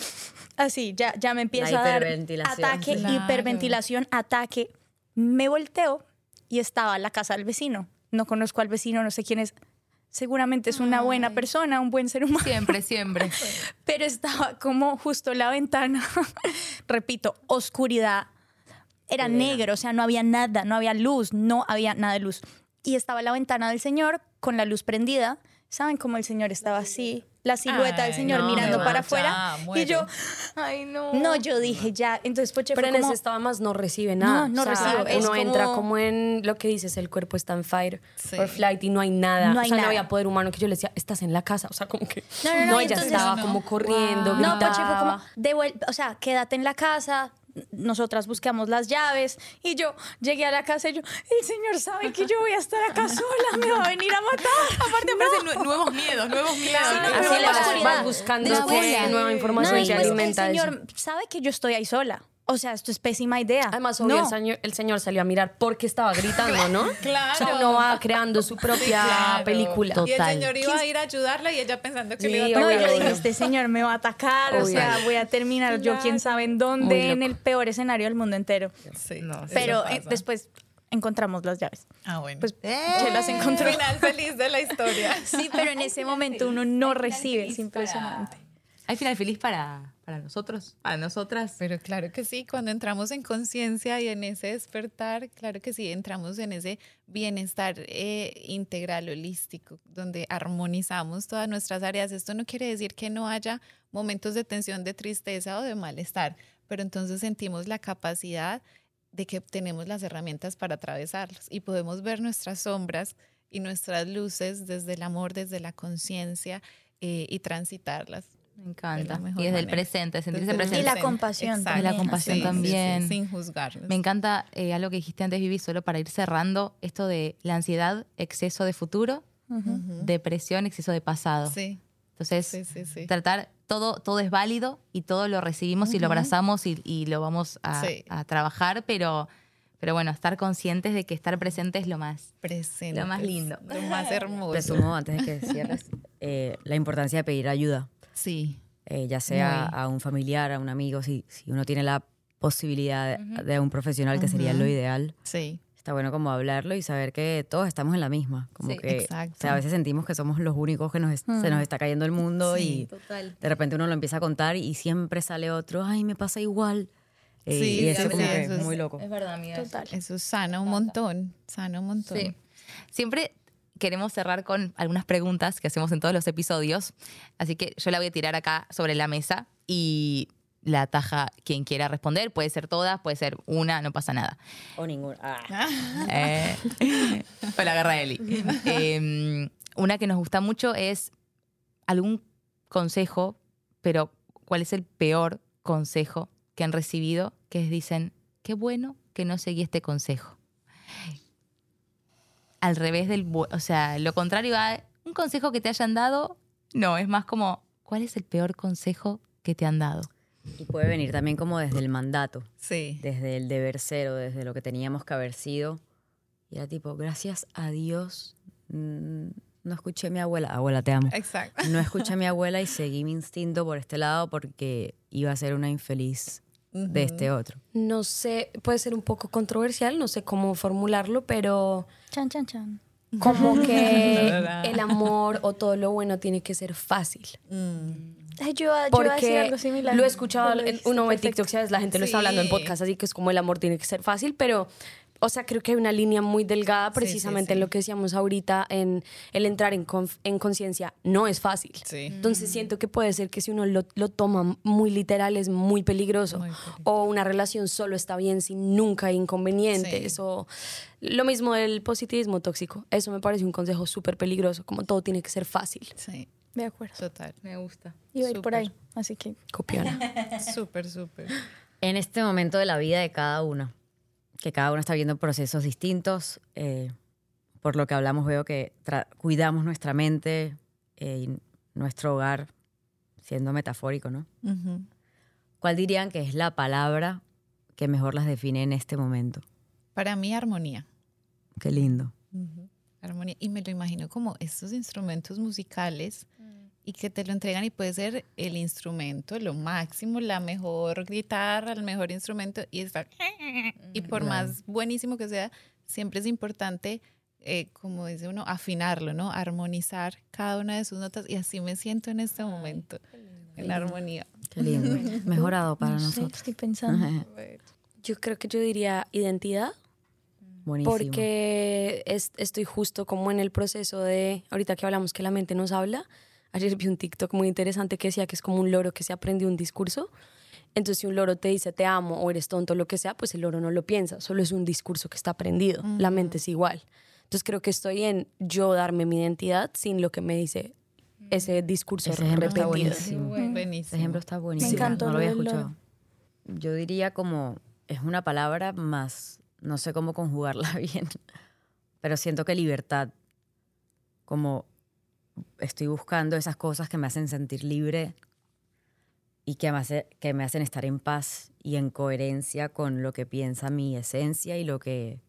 A: así, ya, ya me empiezo
C: La
A: a dar
C: hiperventilación.
A: ataque,
E: Claro.
A: hiperventilación, ataque. Me volteo y estaba la casa del vecino. No conozco al vecino, no sé quién es. Seguramente es una buena persona, un buen ser humano,
D: Siempre, siempre.
A: pero estaba como justo la ventana, repito, oscuridad. Era negro, o sea, no había nada, no había luz, no había nada de luz. Y estaba la ventana del señor con la luz prendida. ¿Saben cómo el señor estaba así? La silueta del
E: Ay,
A: señor
E: no,
A: mirando para afuera. Y yo,
D: Ay, no.
A: no, yo dije ya. Entonces Poche
B: Pero
A: fue
B: en ese
A: como,
B: estado más no recibe nada.
A: No, no
B: O sea,
A: recibe,
B: Uno entra
A: como-
B: como en lo que dices, el cuerpo está en fire
E: Sí.
B: or flight y no hay nada.
A: No hay
B: o sea,
A: nada.
B: no había poder humano que yo le decía, estás en la casa. O sea, como que.
A: No, no, no,
B: ella
A: entonces-
B: estaba
E: No,
B: como
E: no.
B: corriendo,
E: Wow.
A: No,
B: gritaba.
A: Poche fue como, o sea, quédate en la casa. Nosotras buscamos las llaves y yo llegué a la casa y yo, el señor sabe que yo voy a estar acá sola, me va a venir a matar.
D: Aparte aparecen nue- nuevos miedos, nuevos miedos.
A: Sí, no,
B: Así vas, vas buscando nueva información
A: No,
B: se
A: después
B: alimenta
A: el
B: eso.
A: señor sabe que yo estoy ahí sola. O sea, esto es pésima idea.
B: Además, obvio,
A: No.
B: el, señor, el señor salió a mirar porque estaba gritando, ¿no?
E: Claro.
B: O sea, uno va creando su propia
E: Claro.
B: película.
E: Y el señor iba a ir a ayudarla y ella pensando que
B: Sí,
E: le iba a
A: No,
E: tocar.
A: yo dije, este señor me va a atacar, o sea, voy a terminar yo quién sabe en dónde, en el peor escenario del mundo entero.
E: Sí,
D: No,
A: Pero eh, después encontramos las llaves.
E: Ah, bueno.
A: Pues se las encontró.
E: Final feliz de la historia.
A: Sí, pero en ese momento uno no recibe, es impresionante.
D: ¿Hay final feliz para, para nosotros? ¿Para nosotras?
E: Pero claro que sí, cuando entramos en conciencia y en ese despertar, claro que sí, entramos en ese bienestar eh, integral, holístico, donde armonizamos todas nuestras áreas. Esto no quiere decir que no haya momentos de tensión, de tristeza o de malestar, pero entonces sentimos la capacidad de que tenemos las herramientas para atravesarlos y podemos ver nuestras sombras y nuestras luces desde el amor, desde la conciencia eh, y transitarlas.
D: Me encanta. Y desde el presente, sentirse
E: Desde
D: presente.
A: Y la compasión
E: Exacto.
A: también.
D: Y la compasión
E: Sí, sí, sí,
D: también.
E: sin juzgarnos.
D: Me encanta eh, algo que dijiste antes, Vivi, solo para ir cerrando, esto de la ansiedad, exceso de futuro, depresión, exceso de pasado.
E: Sí,
D: Entonces,
E: sí, sí, sí.
D: tratar, todo, todo es válido y todo lo recibimos y lo abrazamos y, y lo vamos a,
E: Sí.
D: a trabajar, pero, pero bueno, estar conscientes de que estar presente es lo más.
E: Presente.
D: Lo más lindo.
E: Lo más hermoso.
C: Resumo antes de que cierres eh, la importancia de pedir ayuda,
E: Sí.
C: eh, ya sea
D: Muy.
C: a un familiar, a un amigo, si, si uno tiene la posibilidad de, de un profesional, que sería lo ideal.
E: Sí.
C: Está bueno como hablarlo y saber que todos estamos en la misma. Como
D: Sí,
C: que
E: exacto.
C: o sea, a veces sentimos que somos los únicos que nos es- se nos está cayendo el mundo
E: Sí,
C: y
D: Total.
C: de repente uno lo empieza a contar y siempre sale otro, ay, me pasa igual. Eh,
E: Sí,
C: y eso como que
E: eso
C: es
E: es-
C: muy loco.
D: verdad, amiga.
A: Total.
E: Eso sana un montón. Sana un montón.
D: Sí. Siempre queremos cerrar con algunas preguntas que hacemos en todos los episodios. Así que yo la voy a tirar acá sobre la mesa y la taja quien quiera responder. Puede ser todas, puede ser una, no pasa nada.
C: O ningún. ah.
D: Eh, o la agarra Eli. Eh, una que nos gusta mucho es algún consejo, pero cuál es el peor consejo que han recibido que dicen, qué bueno que no seguí este consejo. Al revés del, o sea, lo contrario a un consejo que te hayan dado, no, es más como, ¿cuál es el peor consejo que te han dado?
C: Y puede venir también como desde el mandato,
E: Sí.
C: desde el deber ser o desde lo que teníamos que haber sido. Y era tipo, gracias a Dios, mm, no escuché a mi abuela. Abuela, te amo.
E: Exacto.
C: No escuché a mi abuela y seguí mi instinto por este lado porque iba a ser una infeliz de este otro.
B: No sé, puede ser un poco controversial, no sé cómo formularlo, pero
A: Chan, chan, chan.
B: como que el amor o todo lo bueno tiene que ser fácil.
A: Ay, yo, yo iba a decir
B: Porque
A: algo similar.
B: lo he escuchado, uno ve. TikTok, ¿sabes? La gente lo está hablando en podcast, así que es como el amor tiene que ser fácil, pero, o sea, creo que hay una línea muy delgada precisamente
E: sí.
B: en lo que decíamos ahorita, en el entrar en, conf- en conciencia, no es fácil.
E: Sí.
B: Entonces siento que puede ser que si uno lo, lo toma muy literal es muy peligroso.
E: Muy peligroso.
B: O una relación solo está bien si nunca hay inconvenientes.
E: Sí.
B: O lo mismo del positivismo tóxico. Eso me parece un consejo súper peligroso, como todo tiene que ser fácil.
E: Sí,
A: De acuerdo.
E: total.
D: Me gusta.
A: Iba a ir por ahí, así que
B: Copiona.
E: Súper, súper.
C: En este momento de la vida de cada uno, que cada uno está viendo procesos distintos, eh, por lo que hablamos veo que cuidamos nuestra mente eh, y nuestro hogar, siendo metafórico, ¿no?
E: Ujú.
C: ¿Cuál dirían que es la palabra que mejor las define en este momento?
E: Para mí, armonía.
C: Qué lindo.
E: Armonía. Y me lo imagino como estos instrumentos musicales y que te lo entregan y puede ser el instrumento, lo máximo, la mejor guitarra, el mejor instrumento y está... Y por más buenísimo que sea, siempre es importante, eh, como dice uno, afinarlo, ¿no? Armonizar cada una de sus notas y así me siento en este momento, en la armonía.
C: Qué lindo. Mejorado para
A: no sé,
C: nosotros.
A: estoy pensando.
B: Yo creo que yo diría identidad.
C: Buenísimo.
B: Porque es- estoy justo como en el proceso de, ahorita que hablamos que la mente nos habla, ayer vi un TikTok muy interesante que decía que es como un loro que se aprendió un discurso. Entonces si un loro te dice te amo o eres tonto, lo que sea, pues el loro no lo piensa, solo es un discurso que está aprendido. La mente es igual. Entonces creo que estoy en yo darme mi identidad sin lo que me dice ese discurso
C: Ese ejemplo está
B: repetido.
C: buenísimo.
E: Buenísimo.
C: Ese ejemplo está buenísimo.
A: encantó
C: no
A: lo
C: había escuchado. Yo diría como, es una palabra más, no sé cómo conjugarla bien, pero siento que libertad, como estoy buscando esas cosas que me hacen sentir libre y que me, hace- que me hacen estar en paz y en coherencia con lo que piensa mi esencia y lo que,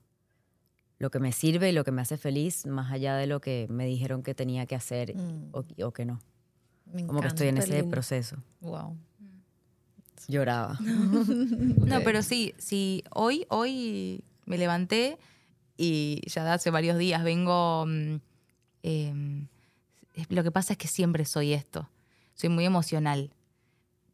C: lo que me sirve y lo que me hace feliz, más allá de lo que me dijeron que tenía que hacer
E: Mm.
C: o, o que no.
E: Me
C: Como que estoy en ese
B: lindo.
C: proceso.
E: Wow.
C: Lloraba.
D: No, pero sí, sí, hoy, hoy me levanté y ya hace varios días vengo... es- lo que pasa es que siempre soy esto, soy muy emocional,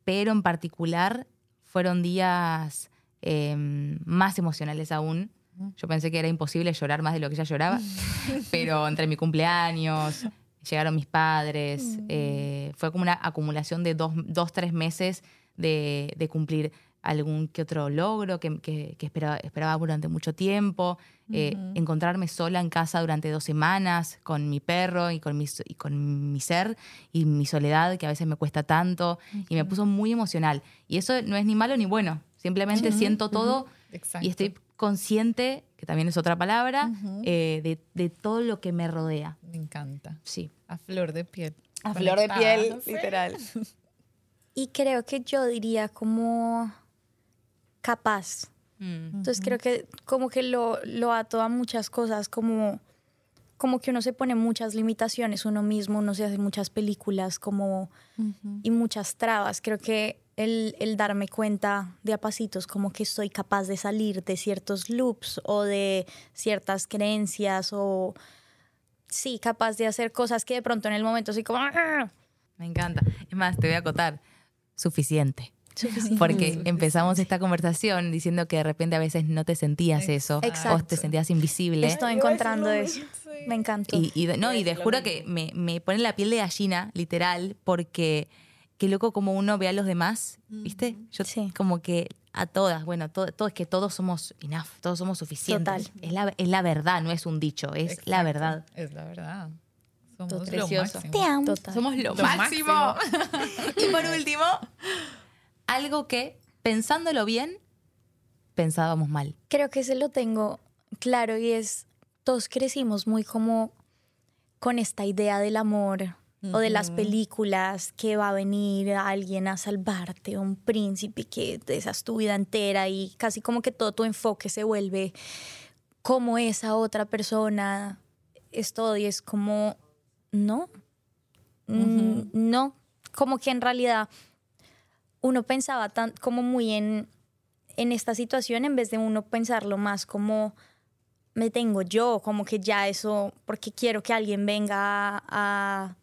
D: pero en particular fueron días em, más emocionales aún. Yo pensé que era imposible llorar más de lo que ya lloraba, pero entre mi cumpleaños, llegaron mis padres, eh, fue como una acumulación de dos, dos tres meses de, de cumplir algún que otro logro que, que- que esperaba, esperaba durante mucho tiempo, eh, encontrarme sola en casa durante dos semanas con mi perro y con mi, y con mi ser y mi soledad que a veces me cuesta tanto y me puso muy emocional. Y eso no es ni malo ni bueno, simplemente siento todo y estoy consciente, que también es otra palabra, eh, de, de todo lo que me rodea.
E: Me encanta.
D: Sí.
E: A flor de piel.
D: A flor de piel, literal.
A: Y creo que yo diría como capaz.
D: Mm.
A: Entonces creo que como que lo, lo ato a muchas cosas, como, como que uno se pone muchas limitaciones uno mismo, uno se hace muchas películas como, y muchas trabas. Creo que el, el darme cuenta de a pasitos como que soy capaz de salir de ciertos loops o de ciertas creencias o sí, capaz de hacer cosas que de pronto en el momento soy como... "Ah".
D: Me encanta. Es más, te voy a acotar. Suficiente.
A: Suficiente.
D: Porque empezamos esta conversación diciendo que de repente a veces no te sentías eso o
A: Exacto.
D: te sentías invisible.
A: Estoy encontrando eso. Me encantó.
D: Y, y de- no, y te juro que me, me pone la piel de gallina, literal, porque qué loco como uno ve a los demás, ¿viste? Yo
A: Sí.
D: como que a todas, bueno, todo, todo es que todos somos enough, todos somos suficientes.
A: Total.
D: Es la, es la verdad, no es un dicho, es la verdad.
E: Es la verdad. Somos lo
F: Precioso.
E: máximo.
A: Te amo.
B: Total.
F: Somos lo,
E: Lo
F: máximo. y por último, algo que, pensándolo bien, pensábamos mal.
A: Creo que se lo tengo claro y es, todos crecimos muy como con esta idea del amor o de las películas que va a venir alguien a salvarte, un príncipe que esa es tu vida entera y casi como que todo tu enfoque se vuelve como esa otra persona es todo y es como, no, no, como que en realidad uno pensaba tan como muy en, en esta situación en vez de uno pensarlo más como me tengo yo, como que ya eso, porque quiero que alguien venga a,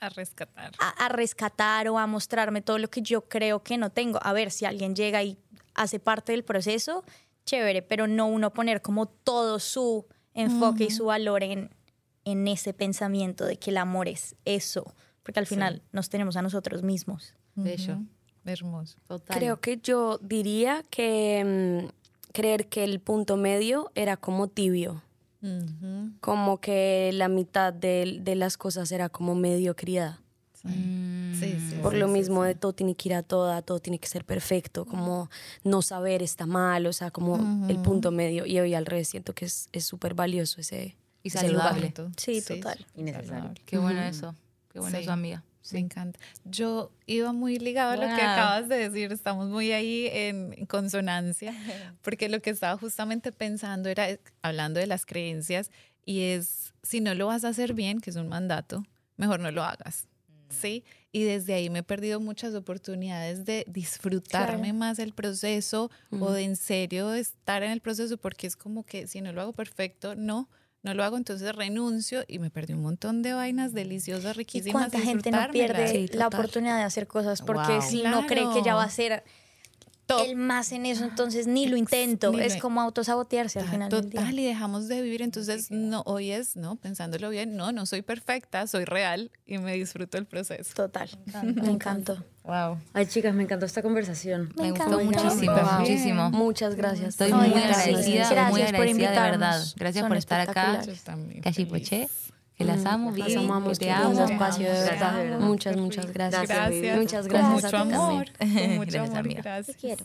E: A rescatar.
A: a, a rescatar o a mostrarme todo lo que yo creo que no tengo. A ver, si alguien llega y hace parte del proceso, chévere, pero no uno poner como todo su enfoque y su valor en, en ese pensamiento de que el amor es eso, porque al final nos tenemos a nosotros mismos.
F: Bello.
E: Ujú. Hermoso.
F: Total.
B: Creo que yo diría que mm, creer que el punto medio era como tibio,
E: Ujú.
B: como que la mitad de, de las cosas era como mediocridad.
F: Mm,
E: Sí, sí.
B: Por
E: sí,
B: lo
E: sí,
B: mismo
E: sí.
B: de todo tiene que ir a toda, todo tiene que ser perfecto, como no saber está mal, o sea, como el punto medio. Y hoy al revés siento que es es súper valioso ese...
F: Y
B: ese
F: saludable.
B: lugar.
A: Sí, total.
F: Qué bueno eso. Qué bueno
E: Sí.
F: eso, amiga.
E: Me encanta. Yo iba muy ligado a lo que acabas de decir, estamos muy ahí en consonancia, porque lo que estaba justamente pensando era, eh, hablando de las creencias, y es, si no lo vas a hacer bien, que es un mandato, mejor no lo hagas, ¿sí? Y desde ahí me he perdido muchas oportunidades de disfrutarme
A: Claro.
E: más el proceso o de en serio estar en el proceso, porque es como que si no lo hago perfecto, no. No lo hago, entonces renuncio y me perdí un montón de vainas deliciosas,
A: ¿Y
E: riquísimas.
A: cuánta gente no pierde
B: Sí,
A: la oportunidad de hacer cosas porque
F: Wow.
A: si no cree que ya va a ser
E: Top.
A: el más en eso, entonces ni lo intento.
E: Ni lo-
A: es como autosabotearse al final del día.
E: Total, y dejamos de vivir. Entonces, no, hoy es, ¿no? Pensándolo bien, no, no soy perfecta, soy real y me disfruto el proceso.
A: Total. Me encantó.
F: Wow.
C: Ay, chicas, me encantó esta conversación.
F: Me, gustó
A: encanta.
F: muchísimo,
E: Wow.
F: muchísimo.
B: Muchas gracias.
F: Estoy
A: Ay,
F: muy
A: gracias.
F: agradecida,
A: Gracias
F: muy
A: por
F: agradecida de
A: invitarnos.
F: verdad. Gracias
A: Son
F: por estar acá.
A: espectaculares.
F: Que las amo,
B: Las
F: Vivi,
B: amamos,
F: que
B: qué
F: te amo.
B: espacio,
C: de verdad.
B: Muchas, muchas gracias.
E: Gracias.
B: Muchas
E: Con
B: gracias
E: mucho
B: a ti
E: amor.
B: también.
E: Con mucho
F: Gracias,
E: amor.
F: amiga.
E: Gracias.
A: Te quiero.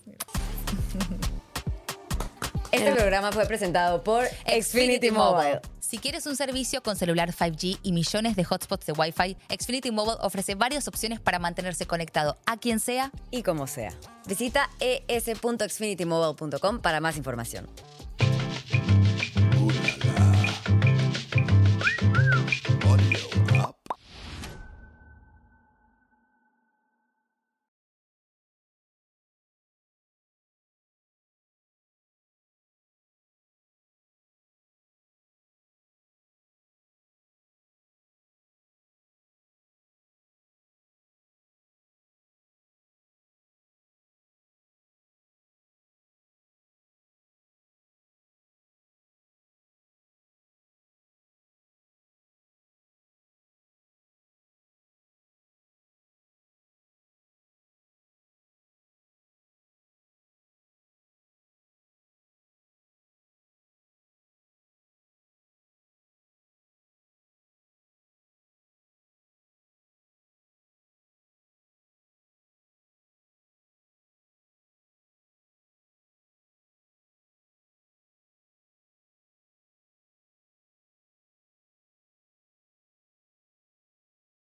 C: Este programa fue presentado por Xfinity Mobile.
F: Si quieres un servicio con celular 5G y millones de hotspots de Wi-Fi, Xfinity Mobile ofrece varias opciones para mantenerse conectado a quien sea
C: Y como sea. Visita es.xfinitymobile.com para más información.